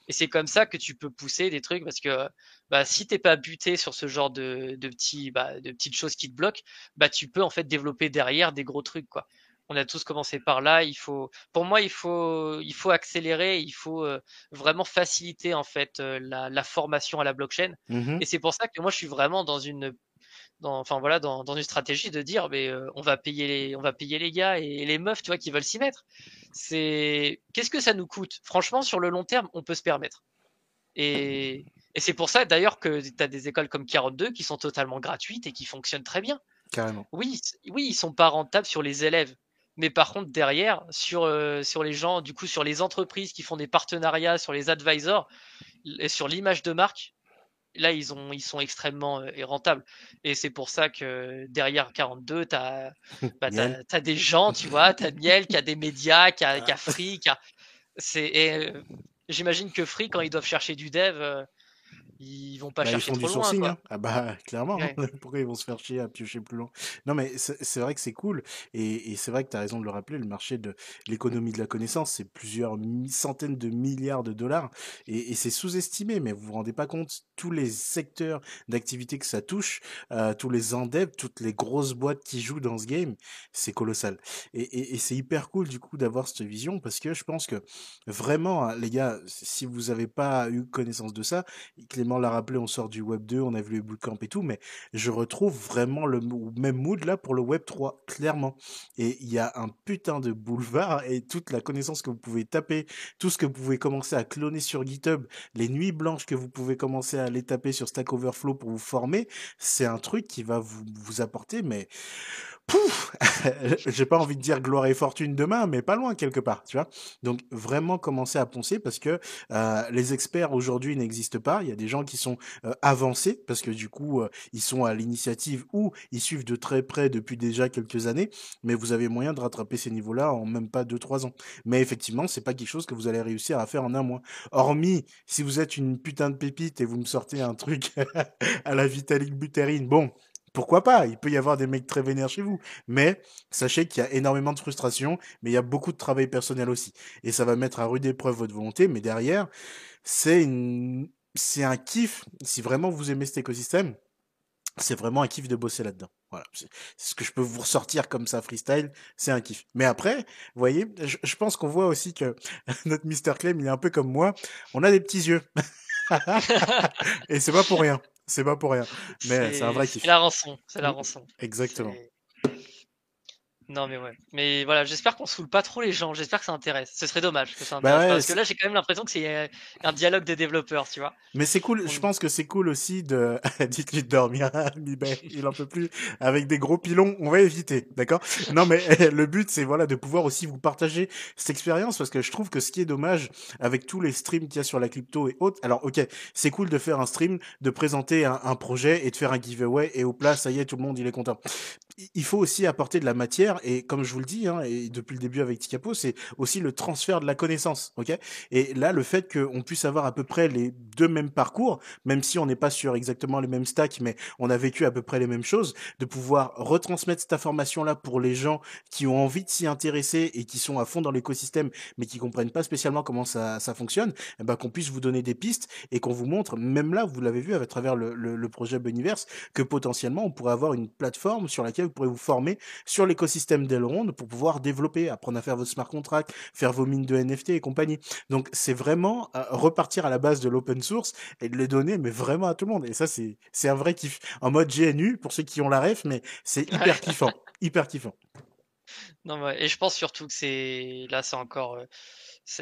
et c'est comme ça que tu peux pousser des trucs parce que bah, si t'es pas buté sur ce genre de, petits, bah, de petites choses qui te bloquent, bah, tu peux en fait développer derrière des gros trucs. quoi on a tous commencé par là. Il faut, pour moi, il faut, il faut accélérer, il faut vraiment faciliter en fait la, formation à la blockchain. Mmh et c'est pour ça que moi, je suis vraiment dans une, dans, enfin voilà, dans, une stratégie de dire, mais on va payer les, on va payer les gars et les meufs, tu vois, qui veulent s'y mettre. C'est, qu'est-ce que ça nous coûte? Franchement, sur le long terme, on peut se permettre. Et, et c'est pour ça d'ailleurs que tu as des écoles comme 42 qui sont totalement gratuites et qui fonctionnent très bien. Carrément. Oui, oui, ils sont pas rentables sur les élèves mais par contre derrière sur euh, sur les gens du coup sur les entreprises qui font des partenariats sur les advisors et sur l'image de marque là ils ont ils sont extrêmement euh, rentables. Et c'est pour ça que derrière 42 tu as, bah, des gens tu vois tu as Miel qui a des médias qui a, qui a Free qui a... euh, j'imagine que Free quand ils doivent chercher du dev ils vont pas bah, chercher trop loin. Quoi. Hein. Ah bah clairement, pourquoi ils vont se faire chier à piocher plus loin? Non mais c'est vrai que c'est cool et, et c'est vrai que tu as raison de le rappeler, le marché de l'économie de la connaissance, c'est plusieurs centaines de milliards de dollars et, et c'est sous-estimé, mais vous vous rendez pas compte tous les secteurs d'activité que ça touche, euh, tous les endeavs, toutes les grosses boîtes qui jouent dans ce game, c'est colossal. Et, et c'est hyper cool du coup d'avoir cette vision parce que je pense que vraiment, hein, les gars, si vous avez pas eu connaissance de ça, l'a rappelé, on sort du Web 2, on a vu les bootcamps et tout, mais je retrouve vraiment le même mood là pour le Web 3, clairement. Et il y a un putain de boulevard et toute la connaissance que vous pouvez taper, tout ce que vous pouvez commencer à cloner sur GitHub, les nuits blanches que vous pouvez commencer à aller taper sur Stack Overflow pour vous former, c'est un truc qui va vous, vous apporter, mais pouf, j'ai pas envie de dire gloire et fortune demain, mais pas loin quelque part, tu vois. Donc vraiment commencer à penser parce que euh, les experts aujourd'hui n'existent pas. Il y a des gens qui sont euh, avancés parce que du coup euh, ils sont à l'initiative ou ils suivent de très près depuis déjà quelques années, mais vous avez moyen de rattraper ces niveaux-là en même pas deux trois ans. Mais effectivement, c'est pas quelque chose que vous allez réussir à faire en un mois. Hormis si vous êtes une putain de pépite et vous me sortez un truc à la Vitalik Buterin, bon, pourquoi pas? Il peut y avoir des mecs très vénères chez vous. Mais sachez qu'il y a énormément de frustration, mais il y a beaucoup de travail personnel aussi. Et ça va mettre à rude épreuve votre volonté, mais derrière, c'est une... c'est un kiff. Si vraiment vous aimez cet écosystème, c'est vraiment un kiff de bosser là-dedans. Voilà, c'est ce que je peux vous ressortir comme ça freestyle, c'est un kiff. Mais après, vous voyez, je, pense qu'on voit aussi que notre Mr Clem, il est un peu comme moi, on a des petits yeux. Et c'est pas pour rien. C'est pas pour rien. Mais c'est un vrai kiff. C'est la rançon. C'est la rançon. Exactement. Non mais ouais. Mais voilà, j'espère qu'on saoule pas trop les gens. J'espère que ça intéresse. Ce serait dommage que ça Bah intéresse ouais, parce que là j'ai quand même l'impression que c'est euh, un dialogue des développeurs, tu vois. Mais c'est cool, je pense que c'est cool aussi de... Dites-lui de dormir, hein, Mibay, il en peut plus. Avec des gros pilons, on va éviter, d'accord? Non mais le but c'est voilà de pouvoir aussi vous partager cette expérience parce que je trouve que ce qui est dommage avec tous les streams qu'il y a sur la crypto et autres, alors ok, c'est cool de faire un stream, de présenter un, un projet et de faire un giveaway et au plat, ça y est, tout le monde il est content. Il faut aussi apporter de la matière et comme je vous le dis, hein, et depuis le début avec Tikapo, c'est aussi le transfert de la connaissance, ok? Et là, le fait qu'on puisse avoir à peu près les deux mêmes parcours, même si on n'est pas sur exactement les mêmes stacks, mais on a vécu à peu près les mêmes choses, de pouvoir retransmettre cette information-là pour les gens qui ont envie de s'y intéresser et qui sont à fond dans l'écosystème, mais qui comprennent pas spécialement comment ça, fonctionne, eh ben, qu'on puisse vous donner des pistes et qu'on vous montre, même là, vous l'avez vu à travers le projet Buniverse, que potentiellement on pourrait avoir une plateforme sur laquelle vous pourrez vous former sur l'écosystème d'Elrond pour pouvoir développer, apprendre à faire vos smart contracts, faire vos mines de NFT et compagnie. Donc c'est vraiment euh, repartir à la base de l'open source et de les donner, mais vraiment à tout le monde. Et ça, c'est c'est un vrai kiff. En mode GNU, pour ceux qui ont la ref, mais c'est hyper kiffant. Hyper kiffant. Non, et je pense surtout que c'est là, c'est encore, euh,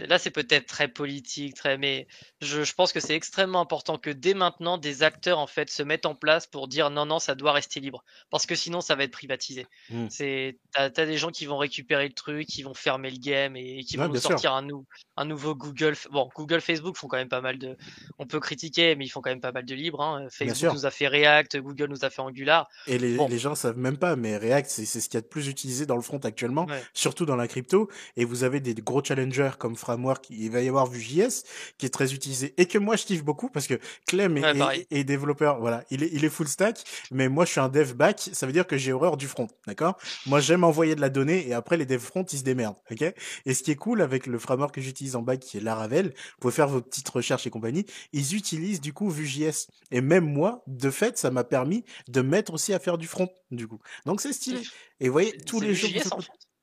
là, c'est peut-être très politique, très, mais je, je pense que c'est extrêmement important que dès maintenant, des acteurs en fait se mettent en place pour dire non, non, ça doit rester libre, parce que sinon, ça va être privatisé. Mm. C'est, t'as, t'as des gens qui vont récupérer le truc, qui vont fermer le game et qui Ouais, vont nous sortir un, nou- un nouveau Google. Bon, Google, Facebook font quand même pas mal de, on peut critiquer, mais ils font quand même pas mal de libre. Hein. Facebook nous a fait React, Google nous a fait Angular. Et les, Bon. les gens savent même pas, mais React, c'est c'est ce qu'il y a de plus utilisé dans le front actuellement, Ouais. surtout dans la crypto. Et vous avez des gros challengers comme Framework, il va y avoir Vue.js, qui est très utilisé et que moi je kiffe beaucoup parce que Clem est, Ouais, est- pareil. est développeur, voilà, il est, il est full stack, mais moi je suis un dev back, ça veut dire que j'ai horreur du front, d'accord? Moi j'aime envoyer de la donnée et après les dev front ils se démerdent, ok? Et ce qui est cool avec le framework que j'utilise en back qui est Laravel, vous pouvez faire vos petites recherches et compagnie, ils utilisent du coup Vue.js. Et même moi, de fait, ça m'a permis de mettre aussi à faire du front, du coup. Donc c'est stylé. Et vous voyez, tous les jours...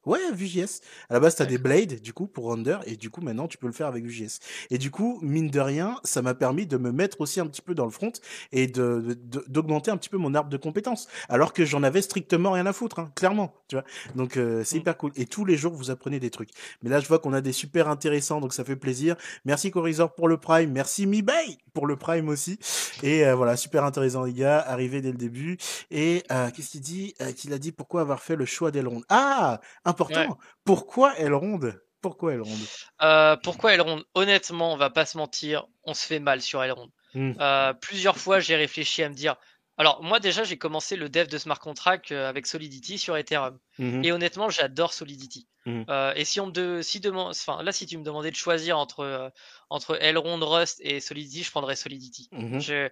Ouais, Vue.js. À la base, t'as des blades, du coup, pour render, et du coup, maintenant, tu peux le faire avec Vue.js. Et du coup, mine de rien, ça m'a permis de me mettre aussi un petit peu dans le front et de, de- d'augmenter un petit peu mon arbre de compétences. Alors que j'en avais strictement rien à foutre, hein, clairement, tu vois. Donc, euh, c'est Mm. hyper cool. Et tous les jours, vous apprenez des trucs. Mais là, je vois qu'on a des super intéressants, donc ça fait plaisir. Merci Corizor pour le Prime. Merci Mibay pour le Prime aussi. Et euh, voilà, super intéressant, les gars. Arrivé dès le début. Et euh, qu'est-ce qu'il dit? Euh, Qu'il a dit pourquoi avoir fait le choix d'Elrond. Ah, important. Ouais. Pourquoi Elrond Pourquoi Elrond Euh, pourquoi Elrond Honnêtement, on va pas se mentir, on se fait mal sur Elrond. Hmm. Euh, plusieurs fois, j'ai réfléchi à me dire. Alors, moi, déjà, j'ai commencé le dev de smart contract euh, avec Solidity sur Ethereum. Mhm. Et honnêtement, j'adore Solidity. Mhm. Euh, et si on me de, si demande, enfin, là, si tu me demandais de choisir entre, euh, entre Elrond, Rust et Solidity, je prendrais Solidity. Mhm. Je-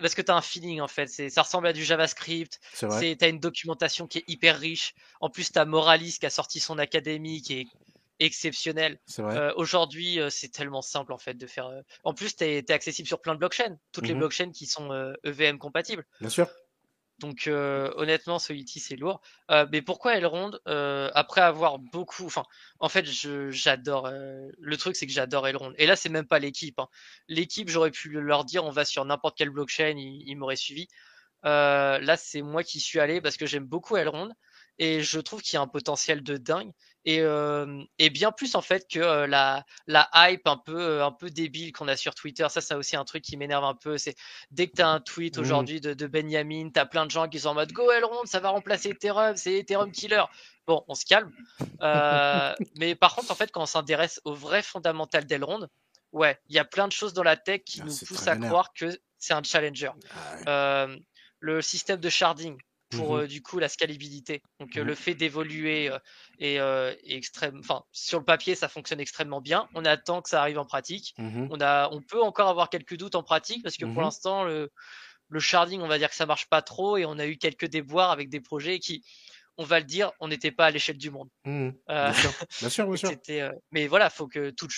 parce que tu as un feeling, en fait. C'est, ça ressemble à du JavaScript. C'est, t'as une documentation qui est hyper riche. En plus, t'as Moralis qui a sorti son académie qui est vrai. Euh, Aujourd'hui, euh, c'est tellement simple en fait de faire. euh, En plus, tu es, accessible sur plein de blockchains, toutes les Mhm. blockchains qui sont EVM compatibles. Bien sûr. Donc honnêtement, Solidity c'est lourd. Mais pourquoi Elrond Après avoir beaucoup, enfin, en fait, j'adore. le truc, c'est que j'adore Elrond. Et là, c'est même pas l'équipe. hein. L'équipe, j'aurais pu leur dire, on va sur n'importe quelle blockchain, ils, ils m'auraient suivi. Là, c'est moi qui suis allé parce que j'aime beaucoup Elrond et je trouve qu'il y a un potentiel de dingue et, euh, et bien plus en fait que euh, la, la hype un peu un peu débile qu'on a sur Twitter. Ça, c'est aussi un truc qui m'énerve un peu. C'est dès que tu as un tweet Mhm. aujourd'hui de, de Benjamin, tu as plein de gens qui sont en mode Go Elrond, ça va remplacer Ethereum, c'est Ethereum killer. Bon, on se calme. Euh, mais par contre, en fait, quand on s'intéresse au vrai fondamental d'Elrond, ouais, il y a plein de choses dans la tech qui Ah, nous poussent à croire que c'est un challenger. Ah ouais. Le système de sharding pour Mhm. euh, du coup la scalabilité. Donc euh, Mhm. le fait d'évoluer euh, est, est extrême. Enfin, sur le papier, ça fonctionne extrêmement bien. On attend que ça arrive en pratique. Mhm. On a, on peut encore avoir quelques doutes en pratique parce que pour l'instant le le sharding, on va dire que ça marche pas trop et on a eu quelques déboires avec des projets qui, on va le dire, on n'était pas à l'échelle du monde. Euh, Bien sûr. Bien sûr, bien euh, mais voilà, faut que toute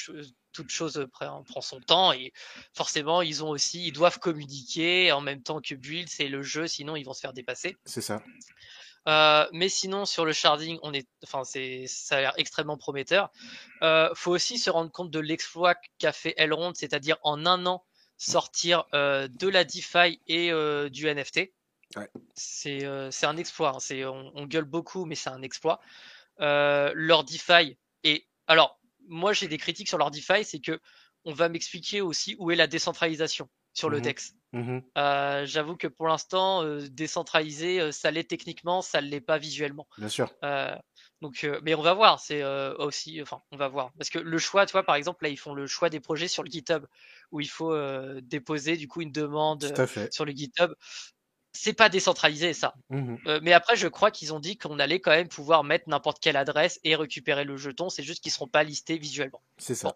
toute chose prend, prend son temps et forcément ils ont aussi, ils doivent communiquer en même temps que build, c'est le jeu, sinon ils vont se faire dépasser. C'est ça. Euh, mais sinon sur le sharding, on est, enfin c'est, ça a l'air extrêmement prometteur. Euh, faut aussi se rendre compte de l'exploit qu'a fait Elrond, c'est-à-dire en un an sortir euh, de la DeFi et du NFT. Ouais. C'est c'est un exploit. hein. C'est on, on gueule beaucoup, mais c'est un exploit. Leur DeFi et alors moi j'ai des critiques sur leur DeFi, c'est que on va m'expliquer aussi où est la décentralisation sur le. DEX. Mhm. Euh, J'avoue que pour l'instant, euh, décentralisé, euh, ça l'est techniquement, ça ne l'est pas visuellement. Bien sûr. Euh, donc, mais on va voir. C'est aussi, enfin, on va voir parce que le choix, tu vois, par exemple, là, ils font le choix des projets sur le GitHub où il faut déposer du coup une demande sur le GitHub. C'est pas décentralisé ça. Mhm. Euh, mais après, je crois qu'ils ont dit qu'on allait quand même pouvoir mettre n'importe quelle adresse et récupérer le jeton. C'est juste qu'ils seront pas listés visuellement. C'est ça. Bon.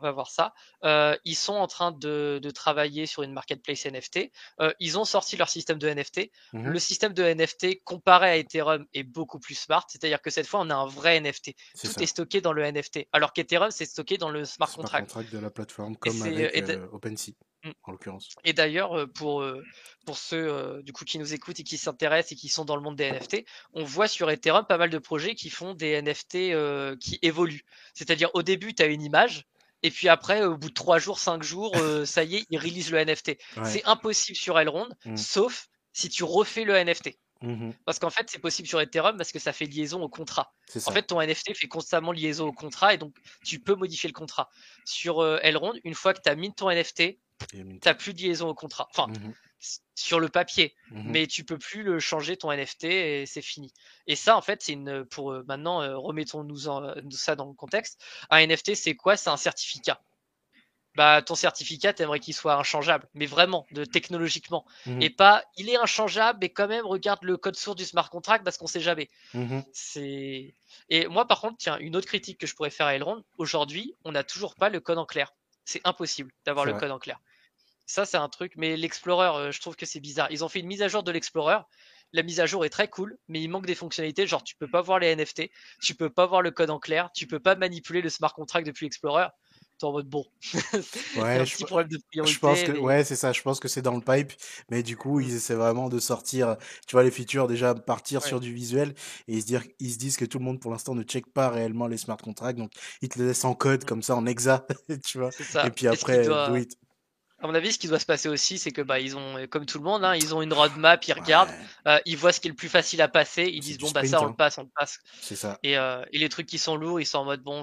On va voir ça. Euh, ils sont en train de, de travailler sur une marketplace NFT. Euh, ils ont sorti leur système de NFT. Mhm. Le système de NFT comparé à Ethereum est beaucoup plus smart. C'est-à-dire que cette fois, on a un vrai NFT. Tout ça. est stocké dans le NFT. Alors qu'Ethereum, c'est stocké dans le smart Smart contract. contract de la plateforme, comme avec OpenSea, Mm. en l'occurrence. Et d'ailleurs, euh, pour, euh, pour ceux euh, du coup qui nous écoutent et qui s'intéressent et qui sont dans le monde des NFT, on voit sur Ethereum pas mal de projets qui font des NFT euh, qui évoluent. C'est-à-dire au début, tu as une image, et puis après, au bout de 3 jours, 5 jours, euh, ça y est, ils release le NFT. Ouais. C'est impossible sur Elrond, Mm. sauf si tu refais le NFT. Mhm. Parce qu'en fait, c'est possible sur Ethereum parce que ça fait liaison au contrat. En fait, ton NFT fait constamment liaison au contrat et donc tu peux modifier le contrat. Sur euh, Elrond, une fois que tu as mis ton NFT, Tu plus de liaison au contrat. Enfin, Mhm. sur le papier, Mhm. mais tu peux plus le changer ton NFT et c'est fini. Et ça, en fait, c'est une pour euh, maintenant euh, remettons-nous euh, ça dans le contexte. Un NFT, c'est quoi? C'est un certificat. Bah, ton certificat, t'aimerais qu'il soit inchangeable, mais vraiment, de technologiquement, Mhm. et pas il est inchangeable, mais quand même regarde le code source du smart contract parce qu'on sait jamais. C'est et moi par contre, tiens, une autre critique que je pourrais faire à Elrond, aujourd'hui, on n'a toujours pas le code en clair. C'est impossible d'avoir le vrai. code en clair. Ça, c'est un truc, mais l'Explorer, euh, je trouve que c'est bizarre. Ils ont fait une mise à jour de l'Explorer. La mise à jour est très cool, mais il manque des fonctionnalités. Genre, tu peux pas voir les NFT, tu peux pas voir le code en clair, tu peux pas manipuler le smart contract depuis l'Explorer. T'es en mode bon. Ouais, un je, petit problème de priorité. je pense que mais- ouais, c'est ça. Je pense que c'est dans le pipe, mais du coup, Mm. ils essaient vraiment de sortir, tu vois, les features déjà partir Ouais. sur du visuel et ils se dire, ils se disent que tout le monde pour l'instant ne check pas réellement les smart contracts, donc ils te les laissent en code Mm. comme ça en exa, tu vois. Ça. Et puis après, doit- do it. À mon avis, ce qui doit se passer aussi, c'est que bah ils ont, comme tout le monde, hein, ils ont une roadmap, ils regardent, Ouais, euh, ils voient ce qui est le plus facile à passer, ils disent bon bah ça on hein. le passe, on le passe. c'est ça. Et, euh, et les trucs qui sont lourds, ils sont en mode bon,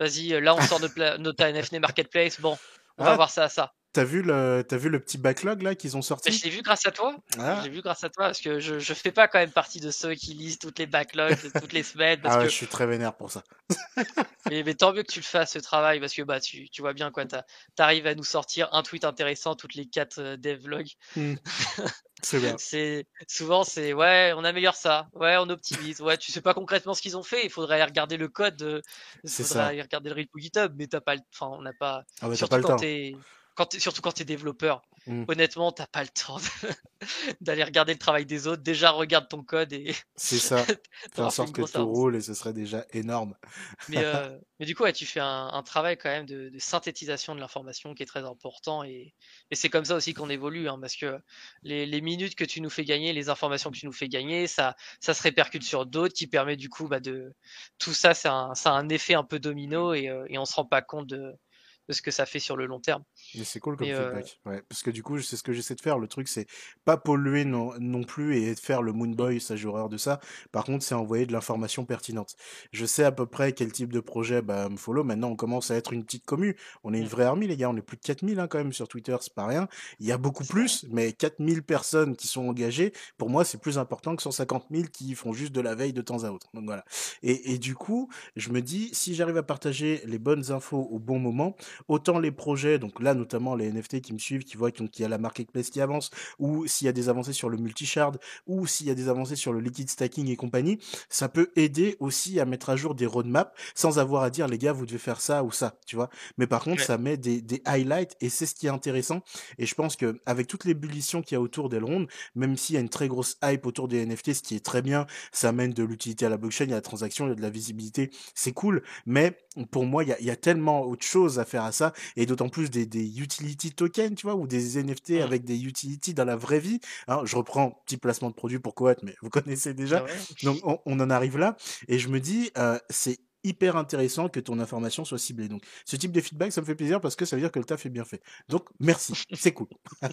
vas-y, euh, là on sort pla- notre NFT marketplace, bon, on va Ah, voir ça, ça. T'as vu le, t'as vu le petit backlog là qu'ils ont sorti? je l'ai vu grâce à toi. Ah, Je l'ai vu grâce à toi parce que je, je fais pas quand même partie de ceux qui lisent toutes les backlogs de toutes les semaines parce ah ouais, que je suis très vénère pour ça. mais, mais tant mieux que tu le fasses ce travail parce que bah tu, tu vois bien quoi, t'arrives à nous sortir un tweet intéressant toutes les quatre euh, devlogs. Hmm. C'est bien. C'est souvent c'est ouais, on améliore ça, ouais, on optimise, ouais, tu sais pas concrètement ce qu'ils ont fait, il faudrait aller regarder le code, il faudrait ça. aller regarder le repo GitHub, mais t'as pas le, enfin on n'a pas, Ah t'as surtout pas le quand temps. Quand surtout quand t'es développeur, Mm. honnêtement t'as pas le temps d'aller regarder le travail des autres. Déjà regarde ton code et C'est ça. Fais en sorte que grosse tout avance. roule et ce serait déjà énorme. Mais, euh, mais du coup, ouais, tu fais un, un travail quand même de, de synthétisation de l'information qui est très important et, et c'est comme ça aussi qu'on évolue, hein, parce que les, les minutes que tu nous fais gagner, les informations que tu nous fais gagner, ça, ça se répercute sur d'autres qui permet du coup bah, de tout ça, ça a, un, ça a un effet un peu domino et, euh, et on se rend pas compte de, de ce que ça fait sur le long terme. Mais c'est cool comme Et, euh, feedback. Ouais, parce que du coup, c'est ce que j'essaie de faire. Le truc, c'est pas polluer non, non plus et faire le Moonboy, ça j'ai horreur de ça. Par contre, c'est envoyer de l'information pertinente. Je sais à peu près quel type de projet bah, me follow. Maintenant, on commence à être une petite commu. On est une vraie armée, les gars. On est plus de 4000 hein, quand même sur Twitter, c'est pas rien. Il y a beaucoup plus, mais 4000 personnes qui sont engagées, pour moi, c'est plus important que 150 000 qui font juste de la veille de temps à autre. Donc voilà. Et, et du coup, je me dis, si j'arrive à partager les bonnes infos au bon moment, autant les projets, donc là notamment les NFT qui me suivent, qui voient qu'il y a la marketplace qui avance, ou s'il y a des avancées sur le multi-shard, ou s'il y a des avancées sur le liquid stacking et compagnie, ça peut aider aussi à mettre à jour des roadmaps sans avoir à dire les gars vous devez faire ça ou ça, tu vois. Mais par contre Ouais. ça met des, des highlights et c'est ce qui est intéressant. Et je pense que avec toutes les bullitions qu'il y a autour d'Elrond, même s'il y a une très grosse hype autour des NFT, ce qui est très bien, ça amène de l'utilité à la blockchain, il y a la transaction, il y a de la visibilité, c'est cool. Mais pour moi, il y a, il y a tellement autre chose à faire à ça, et d'autant plus des, des utility tokens, tu vois, ou des NFT Mm. avec des utilities dans la vraie vie. Je reprends petit placement de produit pour Coat, mais vous connaissez déjà. Ah ouais. Donc on, on en arrive là, et je me dis, euh, c'est hyper intéressant que ton information soit ciblée. Donc, ce type de feedback, ça me fait plaisir parce que ça veut dire que le taf est bien fait. Donc, merci, c'est cool.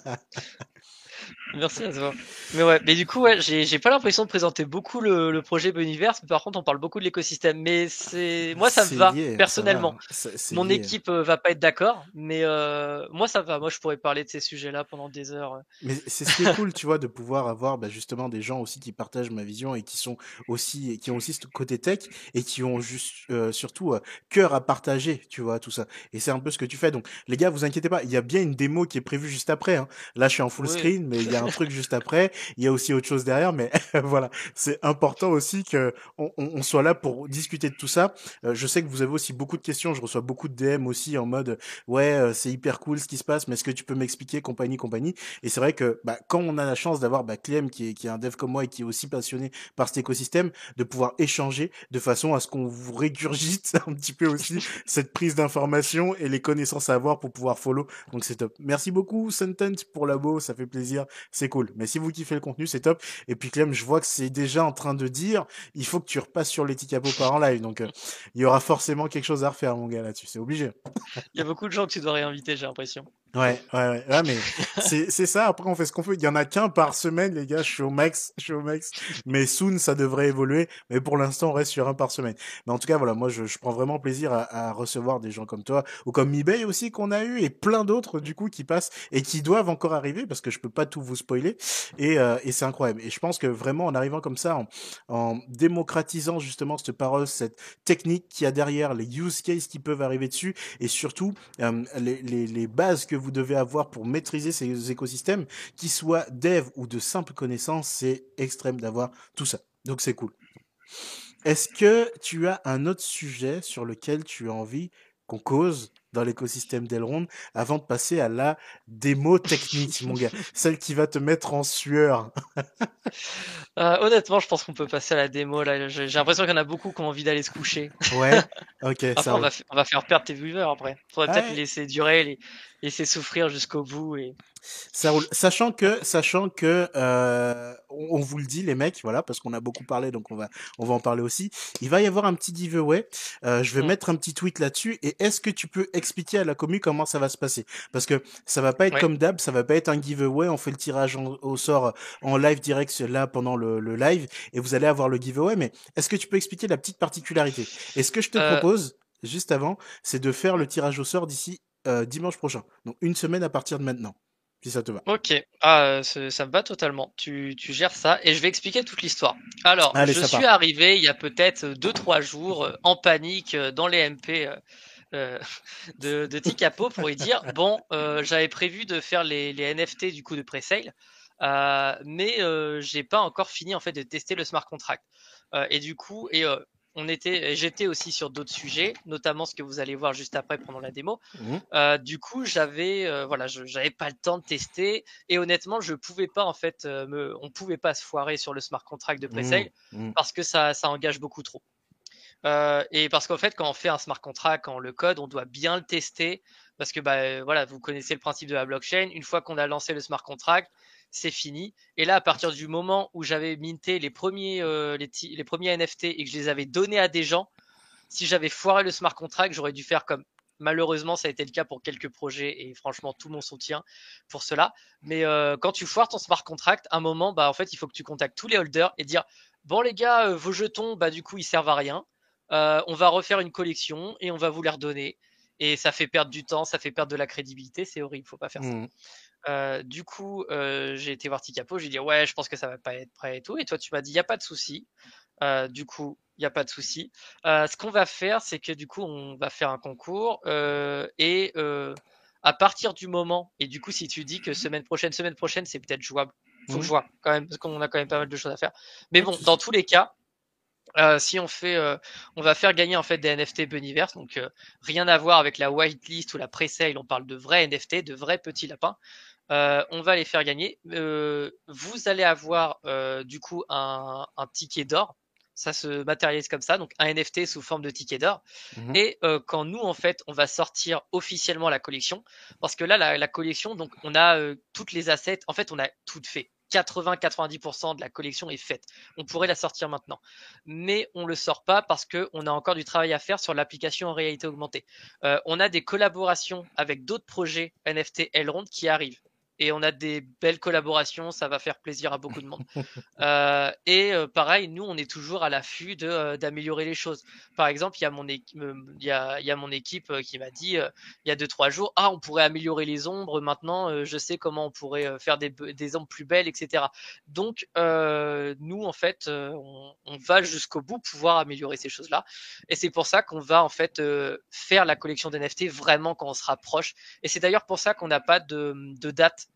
Merci à toi. Mais ouais, mais du coup, ouais, j'ai j'ai pas l'impression de présenter beaucoup le, le projet Boniverse, mais par contre, on parle beaucoup de l'écosystème. Mais c'est moi, ça me va lié, personnellement. va. Mon lié. équipe euh, va pas être d'accord, mais euh, moi, ça va. Moi, je pourrais parler de ces sujets-là pendant des heures. Mais c'est ce qui est cool, tu vois, de pouvoir avoir bah, justement des gens aussi qui partagent ma vision et qui sont aussi, qui ont aussi ce côté tech et qui ont juste euh, surtout euh, cœur à partager, tu vois, tout ça. Et c'est un peu ce que tu fais. Donc, les gars, vous inquiétez pas, il y a bien une démo qui est prévue juste après. Hein. Là, je suis en full Oui. screen, mais il y a un truc juste après. Il y a aussi autre chose derrière, mais voilà, c'est important aussi que on, on- soit là pour discuter de tout ça. Euh, je sais que vous avez aussi beaucoup de questions. Je reçois beaucoup de DM aussi en mode ouais, euh, c'est hyper cool ce qui se passe, mais est-ce que tu peux m'expliquer, compagnie, compagnie. Et c'est vrai que bah, quand on a la chance d'avoir bah, Clem, qui est, qui est un dev comme moi et qui est aussi passionné par cet écosystème, de pouvoir échanger de façon à ce qu'on vous régurgite un petit peu aussi cette prise d'information et les connaissances à avoir pour pouvoir follow. Donc c'est top. Merci beaucoup, Sentence, pour l'abo, ça fait plaisir, c'est cool. Mais si vous kiffez le contenu, c'est top. Et puis Clem, je vois que c'est déjà en train de dire, il faut que tu repasses sur les Ticapo par en live. Donc euh, il y aura forcément quelque chose à refaire, mon gars, là-dessus. C'est obligé. Il y a beaucoup de gens que tu dois réinviter, j'ai l'impression. Ouais, ouais, ouais, ouais, mais c'est c'est ça. Après, on fait ce qu'on peut. Il y en a qu'un par semaine, les gars. Je suis au max, je suis au max. Mais soon, ça devrait évoluer. Mais pour l'instant, on reste sur un par semaine. Mais en tout cas, voilà, moi, je, je prends vraiment plaisir à, à recevoir des gens comme toi ou comme eBay aussi qu'on a eu et plein d'autres du coup qui passent et qui doivent encore arriver parce que je peux pas tout vous spoiler. Et, euh, et c'est incroyable. Et je pense que vraiment, en arrivant comme ça, en, en démocratisant justement cette parole, cette technique qu'il y a derrière, les use cases qui peuvent arriver dessus et surtout euh, les, les, les bases que vous devez avoir pour maîtriser ces écosystèmes, qu'ils soient dev ou de simples connaissances, c'est extrême d'avoir tout ça. Donc c'est cool. Est-ce que tu as un autre sujet sur lequel tu as envie qu'on cause dans l'écosystème d'Elrond avant de passer à la démo technique, mon gars Celle qui va te mettre en sueur? Euh, honnêtement, je pense qu'on peut passer à la démo. Là, j'ai l'impression qu'il y en a beaucoup qui ont envie d'aller se coucher. Ouais, ok, Après, ça on va, f- on va faire perdre tes viewers après. Faudrait peut-être Ouais. les laisser durer, les laisser souffrir jusqu'au bout. Et... Ça roule. Sachant que, sachant que, euh, on, on vous le dit, les mecs, voilà, parce qu'on a beaucoup parlé, donc on va, on va en parler aussi. Il va y avoir un petit giveaway. Euh, je vais Mm. mettre un petit tweet là-dessus. Et est-ce que tu peux expliquer à la commu comment ça va se passer? Parce que ça va pas être Ouais. comme d'hab, ça va pas être un giveaway. On fait le tirage en- au sort en live direct là pendant le, le live, et vous allez avoir le giveaway. Mais est-ce que tu peux expliquer la petite particularité? Et ce que je te Euh, propose, juste avant, c'est de faire le tirage au sort d'ici euh, dimanche prochain. Donc une semaine à partir de maintenant, si ça te va. Ok, ah, ça me va totalement. Tu, tu gères ça et je vais expliquer toute l'histoire. Alors, Allez, je suis part. arrivé il y a peut-être 2-3 jours euh, en panique euh, dans les MP euh, de, de Ticapo pour y dire bon, euh, j'avais prévu de faire les, les NFT du coup de pre-sale, euh, mais j'ai pas encore fini en fait de tester le smart contract. Et du coup, et on était, j'étais aussi sur d'autres sujets, notamment ce que vous allez voir juste après pendant la démo. Mhm. Euh, du coup, j'avais, euh, voilà, je- j'avais pas le temps de tester et honnêtement, je pouvais pas en fait, euh, me, on pouvait pas se foirer sur le smart contract de pre-sale Mhm. parce que ça, ça engage beaucoup trop. Euh, et parce qu'en fait, quand on fait un smart contract, quand on le code, on doit bien le tester parce que bah voilà, vous connaissez le principe de la blockchain. Une fois qu'on a lancé le smart contract, c'est fini. Et là, à partir du moment où j'avais minté les premiers, euh, les, premiers NFT et que je les avais donnés à des gens, si j'avais foiré le smart contract, j'aurais dû faire comme malheureusement ça a été le cas pour quelques projets et franchement tout mon soutien pour cela. Mais euh, quand tu foires ton smart contract, à un moment, bah en fait il faut que tu contactes tous les holders et dire bon les gars, euh, vos jetons, bah du coup ils servent à rien. On va refaire une collection et on va vous les redonner. Et ça fait perdre du temps, ça fait perdre de la crédibilité, c'est horrible, faut pas faire ça. Mhm. Euh, du coup, euh, j'ai été voir Ticapo, j'ai dit ouais, je pense que ça va pas être prêt et tout. Et toi, tu m'as dit il y a pas de souci. Euh, du coup, il y a pas de souci. Ce qu'on va faire, c'est que du coup, on va faire un concours et à partir du moment et du coup, si tu dis que semaine prochaine, semaine prochaine, c'est peut-être jouable. Faut que je vois quand même parce qu'on a quand même pas mal de choses à faire. Mais bon, dans tous les cas. Euh, si on fait, euh, on va faire gagner en fait des NFT Buniverse, donc euh, rien à voir avec la whitelist ou la pre-sale. On parle de vrais NFT, de vrais petits lapins. On va les faire gagner. Vous allez avoir du coup un, un ticket d'or. Ça se matérialise comme ça, donc un NFT sous forme de ticket d'or. Mhm. Et quand nous, en fait, on va sortir officiellement la collection, parce que là, la, la collection, donc on a toutes les assets. En fait, on a tout fait. 80-90% de la collection est faite. On pourrait la sortir maintenant. Mais on ne le sort pas parce qu'on a encore du travail à faire sur l'application en réalité augmentée. Euh, on a des collaborations avec d'autres projets NFT Elrond qui arrivent et on a des belles collaborations, ça va faire plaisir à beaucoup de monde. euh, et euh, pareil, nous, on est toujours à l'affût de euh, d'améliorer les choses. Par exemple, il y a mon équipe, il y a, y a mon équipe euh, qui m'a dit il y a deux trois jours, ah, on pourrait améliorer les ombres. Maintenant, je sais comment on pourrait faire des, des ombres plus belles, etc. Donc, nous, en fait, on, on, va jusqu'au bout pouvoir améliorer ces choses-là. Et c'est pour ça qu'on va en fait faire la collection d'NFT vraiment quand on se rapproche. Et c'est d'ailleurs pour ça qu'on n'a pas de, de date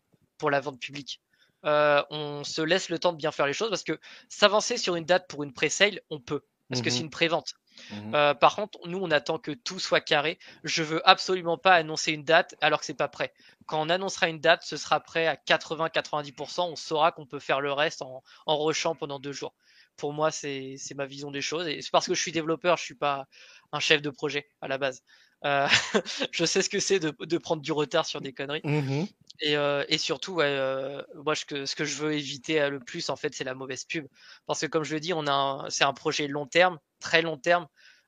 pour la vente publique. Euh, on se laisse le temps de bien faire les choses parce que s'avancer sur une date pour une pré-sale, on peut, parce que c'est Mhm. une pré-vente. Mhm. Euh, par contre, nous, on attend que tout soit carré. Je veux absolument pas annoncer une date alors que c'est pas prêt. Quand on annoncera une date, ce sera prêt à 80-90%. On saura qu'on peut faire le reste en, en rushant pendant deux jours. Pour moi, c'est c'est ma vision des choses. Et c'est parce que je suis développeur, je suis pas un chef de projet à la base. Euh, je sais ce que c'est de, de prendre du retard sur des conneries. Et, euh, et surtout, ouais, euh, moi, ce que, ce que je veux éviter le plus, en fait, c'est la mauvaise pub. Parce que, comme je le dis, on a un- c'est un projet long terme, très long terme.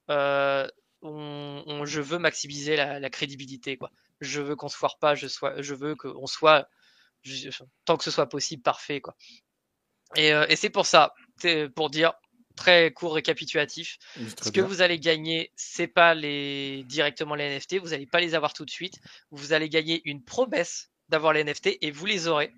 On, on- je veux maximiser la, la crédibilité, quoi. Je veux qu'on se foire pas, je, sois, je veux qu'on soit, je- tant que ce soit possible, parfait, quoi. Et, et c'est pour ça, pour dire, très court récapitulatif, Oui, ce que vous allez gagner, c'est pas les directement les NFT, vous n'allez pas les avoir tout de suite. Vous allez gagner une promesse d'avoir les NFT et vous les aurez.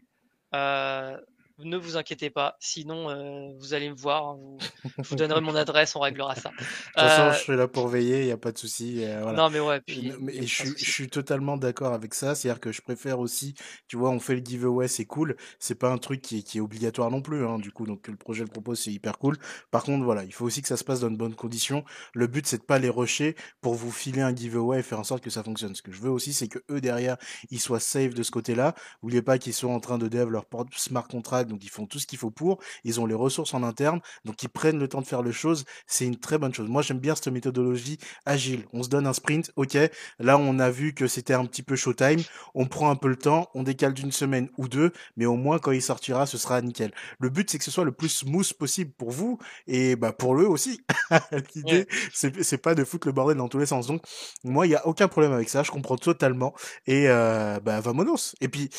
Euh, ne vous inquiétez pas, sinon euh, vous allez me voir, hein, vous- je vous donnerai mon adresse, on réglera ça. De toute façon, Euh, je suis là pour veiller, il n'y a pas de souci. euh, voilà. Non mais ouais, Et puis mais je suis, je souci. suis totalement d'accord avec ça. C'est-à-dire que je préfère aussi, tu vois, on fait le giveaway, c'est cool. C'est pas un truc qui est, qui est obligatoire non plus, hein, du coup. Donc, le projet le propose, c'est hyper cool. Par contre, voilà, il faut aussi que ça se passe dans de bonnes conditions. Le but, c'est de pas les rusher pour vous filer un giveaway et faire en sorte que ça fonctionne. Ce que je veux aussi, c'est que eux, derrière, ils soient safe de ce côté-là. N'oubliez pas qu'ils sont en train de dev leur smart contract, donc ils font tout ce qu'il faut pour. Ils ont les ressources en interne, donc ils prennent le temps de faire les choses. C'est une très bonne chose. Moi, j'aime bien cette méthodologie agile. On se donne un sprint, ok. Là, on a vu que c'était un petit peu showtime. On prend un peu le temps, on décale d'une semaine ou deux, mais au moins quand il sortira, ce sera nickel. Le but, c'est que ce soit le plus smooth possible pour vous et bah pour eux aussi. L'idée, c'est c'est pas de foutre le bordel dans tous les sens. Donc, moi, il y a aucun problème avec ça. Je comprends totalement. Et euh, bah, vamonos. Et puis,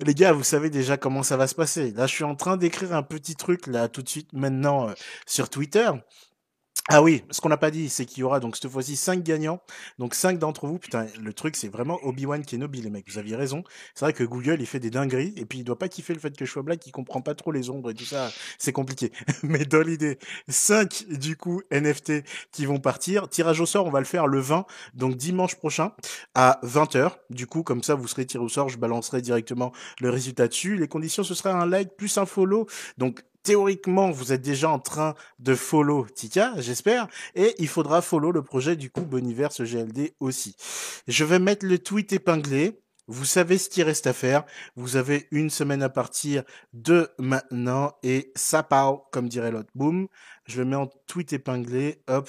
les gars, vous savez déjà comment ça va se passer. Là, je suis en train d'écrire un petit truc là tout de suite maintenant euh, sur Twitter. Ah oui, ce qu'on n'a pas dit, c'est qu'il y aura donc cette fois-ci cinq gagnants. Donc cinq d'entre vous, putain, le truc c'est vraiment Obi-Wan Kenobi, les mecs. Vous aviez raison. C'est vrai que Google il fait des dingueries et puis il doit pas kiffer le fait que je sois black, il comprend pas trop les ombres et tout ça. C'est compliqué. Mais dans l'idée, cinq du coup NFT qui vont partir. Tirage au sort, on va le faire le 20, donc dimanche prochain à 20h. Du coup, comme ça, vous serez tiré au sort. Je balancerai directement le résultat dessus. Les conditions, ce sera un like plus un follow. Donc théoriquement, vous êtes déjà en train de follow Tika, j'espère, et il faudra follow le projet du coup Boniverse GLD aussi. Je vais mettre le tweet épinglé. Vous savez ce qu'il reste à faire. Vous avez une semaine à partir de maintenant et ça part, comme dirait l'autre. Boum. Je le mets en tweet épinglé. Hop.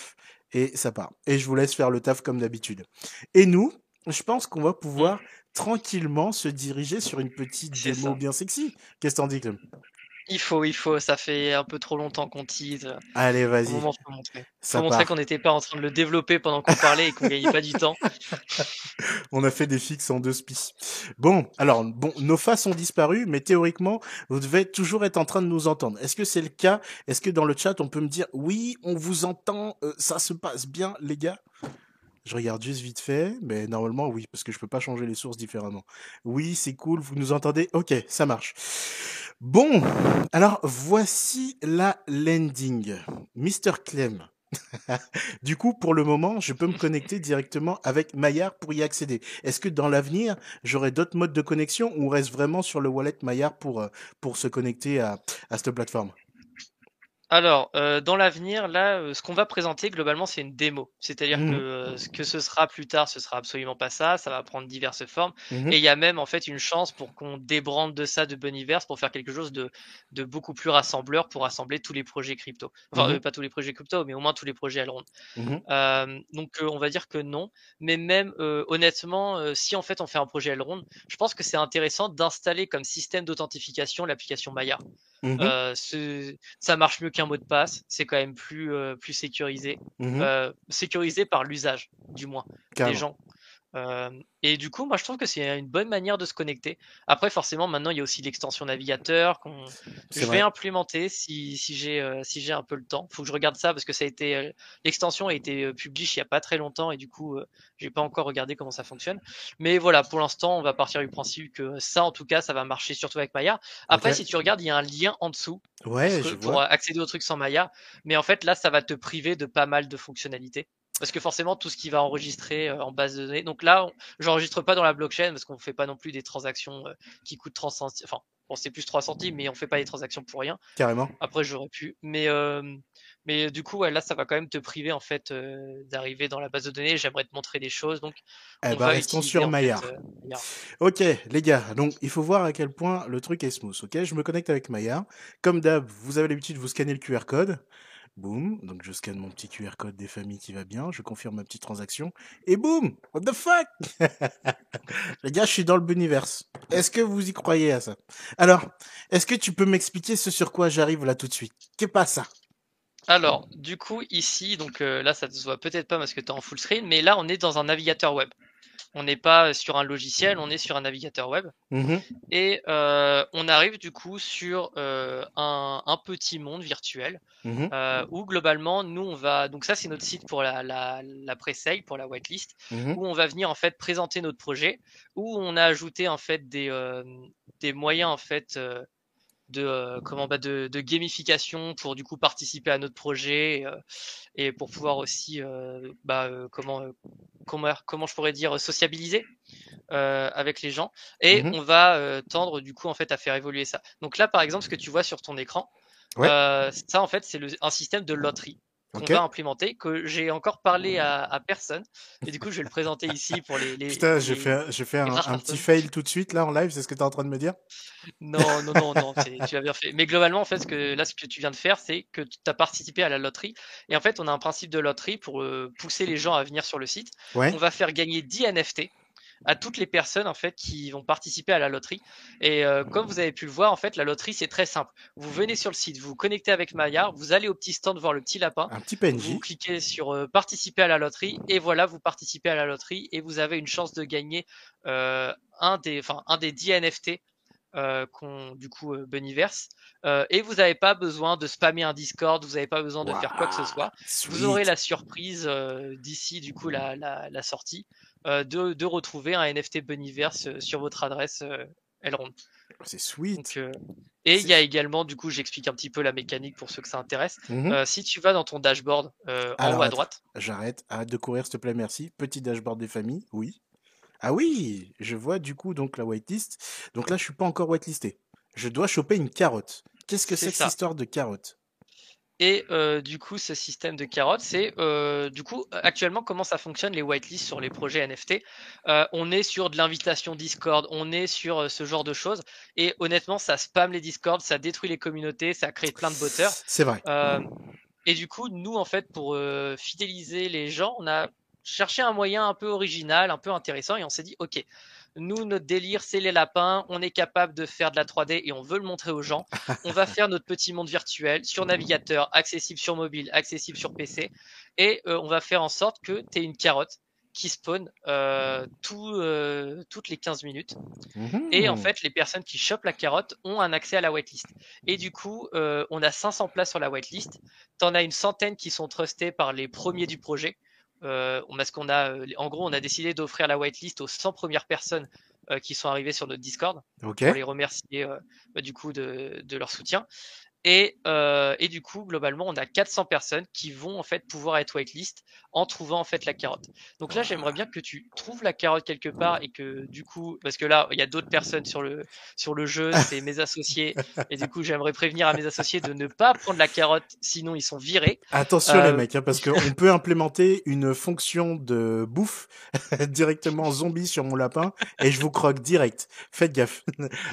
Et ça part. Et je vous laisse faire le taf comme d'habitude. Et nous, je pense qu'on va pouvoir tranquillement se diriger sur une petite démo ça. bien sexy. Qu'est-ce que t'en dis, Clem? Il faut, il faut, ça fait un peu trop longtemps qu'on tease. Allez, vas-y. faut montrer. Faut qu'on n'était pas en train de le développer pendant qu'on parlait et qu'on gagnait pas du temps. On a fait des fixes en deux spies. Bon, alors, bon, nos faces ont disparu, mais théoriquement, vous devez toujours être en train de nous entendre. Est-ce que c'est le cas? Est-ce que dans le chat, on peut me dire, oui, on vous entend, euh, ça se passe bien, les gars? Je regarde juste vite fait, mais normalement, oui, parce que je peux pas changer les sources différemment. Oui, c'est cool, vous nous entendez? Ok, ça marche. Bon, alors, voici la landing. Mr. Clem. Du coup, pour le moment, je peux me connecter directement avec Maillard pour y accéder. Est-ce que dans l'avenir, j'aurai d'autres modes de connexion ou reste vraiment sur le wallet Maillard pour, euh, pour se connecter à, à cette plateforme? Alors, euh, dans l'avenir, là, euh, ce qu'on va présenter globalement, c'est une démo. C'est-à-dire Mhm. que euh, ce que ce sera plus tard, ce sera absolument pas ça. Ça va prendre diverses formes. Mhm. Et il y a même en fait une chance pour qu'on débrande de ça de Boniverse pour faire quelque chose de, de beaucoup plus rassembleur pour rassembler tous les projets crypto. Enfin, euh, pas tous les projets crypto, mais au moins tous les projets Elrond. Donc euh, on va dire que non. Mais même euh, honnêtement, euh, si en fait on fait un projet Elrond, je pense que c'est intéressant d'installer comme système d'authentification l'application Maya. Euh, ce- ça marche mieux qu'un mot de passe. C'est quand même plus euh, plus sécurisé. Euh, sécurisé par l'usage du moins Carrément. des gens. Euh, et du coup, moi je trouve que c'est une bonne manière de se connecter. Après, forcément, maintenant il y a aussi l'extension navigateur qu'on je vrai. vais implémenter si, si j'ai euh, si j'ai un peu le temps. Faut que je regarde ça parce que ça a été euh, l'extension a été publiée il y a pas très longtemps et du coup j'ai pas encore regardé comment ça fonctionne. Mais voilà, pour l'instant, on va partir du principe que ça en tout cas, ça va marcher surtout avec Maya. Après, si tu regardes, il y a un lien en dessous Ouais, pour- je pour vois. accéder au truc sans Maya. Mais en fait, là, ça va te priver de pas mal de fonctionnalités. Parce que forcément, tout ce qui va enregistrer euh, en base de données. Donc là, j'enregistre pas dans la blockchain parce qu'on fait pas non plus des transactions euh, qui coûtent 30 centimes. Enfin, bon, c'est plus 3 centimes, mais on fait pas des transactions pour rien. Carrément. Après, j'aurais pu. Mais, euh, mais du coup, ouais, là, ça va quand même te priver en fait euh, d'arriver dans la base de données. J'aimerais te montrer des choses. Donc, Eh on ben, va restons utiliser, sur fait, Maillard. euh, Maillard. Ok, les gars, donc il faut voir à quel point le truc est smooth, ok? Je me connecte avec Maya. Comme d'hab, vous avez l'habitude, vous scannez le QR code. Boum, donc je scanne mon petit QR code des familles qui va bien, je confirme ma petite transaction, et boum. What the fuck? Les gars, je suis dans le Buniverse. Est-ce que vous y croyez à ça? Alors, est-ce que tu peux m'expliquer ce sur quoi j'arrive là tout de suite? Qu'est pas ça? Alors, du coup, ici, donc euh, là, ça ne se voit peut-être pas parce que tu es en full screen, mais là, on est dans un navigateur web. On n'est pas sur un logiciel, on est sur un navigateur web. Mhm, Et euh, on arrive du coup sur euh, un, un petit monde virtuel mhm, euh, où globalement, nous, on va. Donc, ça, c'est notre site pour la, la, la pré-sale, pour la whitelist, mhm. où on va venir en fait présenter notre projet, où on a ajouté en fait des, euh, des moyens en fait. De euh, comment bah, de, de gamification pour du coup participer à notre projet euh, et pour pouvoir aussi euh, bah, euh, comment euh, comment comment je pourrais dire sociabiliser euh, avec les gens et Mhm. on va euh, tendre du coup en fait à faire évoluer ça. Donc là par exemple ce que tu vois sur ton écran, Ouais. euh, ça en fait c'est le- un système de loterie qu'on Ok. va implémenter que j'ai encore parlé à, à personne et du coup je vais le présenter ici pour les, les Putain, j'ai fait, un, un petit fail tout de suite là en live, c'est ce que tu es en train de me dire? Non, non, non, non, tu as bien fait. Mais globalement, en fait, ce que, là, ce que tu viens de faire, c'est que tu as participé à la loterie. Et en fait, on a un principe de loterie pour euh, pousser les gens à venir sur le site. Ouais. On va faire gagner 10 NFT à toutes les personnes en fait qui vont participer à la loterie. Et euh, comme vous avez pu le voir, en fait, la loterie c'est très simple. Vous venez sur le site, vous vous connectez avec Maya, vous allez au petit stand voir le petit lapin, Un petit vous cliquez sur euh, participer à la loterie et voilà, vous participez à la loterie et vous avez une chance de gagner euh, un des, enfin un des 10 NFT euh, qu'on du coup euh, Buniverse. Euh, et vous n'avez pas besoin de spammer un Discord, vous n'avez pas besoin de faire quoi que ce soit. Vous aurez la surprise d'ici du coup la, la, la sortie de, de retrouver un NFT Buniverse euh, sur votre adresse euh, Elrond. C'est sweet. Donc, euh, et il y a également, du coup, j'explique un petit peu la mécanique pour ceux que ça intéresse. Mhm. Euh, si tu vas dans ton dashboard euh, en haut à droite, J'arrête. Arrête de courir, s'il te plaît, merci. Petit dashboard des familles, oui. Ah oui, je vois du coup donc la whitelist. Donc là, je suis pas encore whitelisté. Je dois choper une carotte. Qu'est-ce que C'est que cette histoire de carotte? Et euh, du coup, ce système de carottes, c'est euh, du coup actuellement comment ça fonctionne les whitelists sur les projets NFT. Euh, on est sur de l'invitation Discord, on est sur euh, ce genre de choses. Et honnêtement, ça spam les Discord, ça détruit les communautés, ça crée plein de botteurs. C'est vrai. Euh, et du coup, nous, en fait, pour euh, fidéliser les gens, on a cherché un moyen un peu original, un peu intéressant, et on s'est dit, ok, nous, notre délire, c'est les lapins, on est capable de faire de la 3D et on veut le montrer aux gens. On va faire notre petit monde virtuel sur navigateur, accessible sur mobile, accessible sur PC, et euh, on va faire en sorte que tu aies une carotte qui spawn euh, tout, euh, toutes les 15 minutes. Et en Mhm. fait, les personnes qui chopent la carotte ont un accès à la whitelist. Et du coup, euh, on a 500 places sur la whitelist. T'en as une centaine qui sont trustées par les premiers du projet. Euh, on- parce qu'on a, euh, en gros, on a décidé d'offrir la whitelist aux 100 premières personnes euh, qui sont arrivées sur notre Discord Ok. pour les remercier euh, bah, du coup de, de leur soutien. Et, euh, et du coup, globalement, on a 400 personnes qui vont en fait pouvoir être whitelist en trouvant en fait la carotte. Donc là, j'aimerais bien que tu trouves la carotte quelque part et que du coup, parce que là, il y a d'autres personnes sur le sur le jeu, c'est mes associés, et du coup, j'aimerais prévenir à mes associés de ne pas prendre la carotte, sinon ils sont virés. Attention les Euh, mecs, hein, parce qu'on peut implémenter une fonction de bouffe directement zombie sur mon lapin et je vous croque direct. Faites gaffe.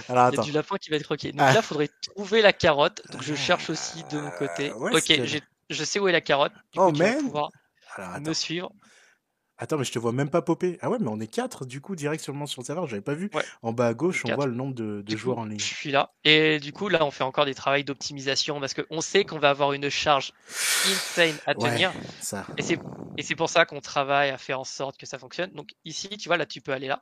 Alors Il y a attends. du lapin qui va être croqué. Donc Ah. là, il faudrait trouver la carotte. Donc je cherche aussi de mon côté. Euh, ouais, ok, j'ai- je sais où est la carotte. Du Oh, coup, tu vas man. pouvoir Alors, attends. me suivre. Attends, mais je te vois même pas popper. Ah ouais, mais on est quatre du coup directement sur le serveur. J'avais pas vu. Ouais. En bas à gauche, on Quatre. voit le nombre de, de Du joueurs coup, en ligne. Je suis là. Et du coup, là, on fait encore des travaux d'optimisation parce qu'on sait qu'on va avoir une charge insane à Ouais. tenir. Ça. Et c'est et c'est pour ça qu'on travaille à faire en sorte que ça fonctionne. Donc ici, tu vois, là, tu peux aller là.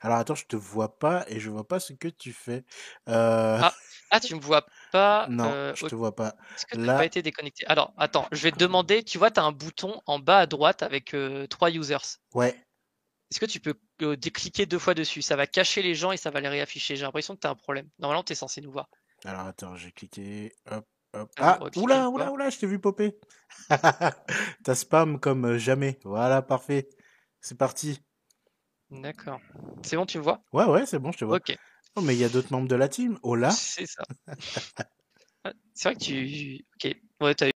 Alors attends, je te vois pas et je vois pas ce que tu fais. Euh... Ah, Ah, tu me vois pas. non, euh, je te vois pas. Est-ce que tu Là- pas été déconnecté? Alors, attends, je vais te demander. Tu vois, tu as un bouton en bas à droite avec euh, trois users. Ouais. Est-ce que tu peux euh, décliquer deux fois dessus? Ça va cacher les gens et ça va les réafficher. J'ai l'impression que tu as un problème. Normalement, tu es censé nous voir. Alors attends, j'ai cliqué. Hop, hop. Ah, Ah, cliquer oula, oula, oula, je t'ai vu popper. T'as spam comme euh, jamais. Voilà, parfait. C'est parti. D'accord. C'est bon, tu me vois? Ouais, ouais, c'est bon, je te vois. Ok. Oh, mais il y a d'autres membres de la team. Oh là. C'est ça. Ouais, C'est vrai que tu. Ok. Ouais, t'as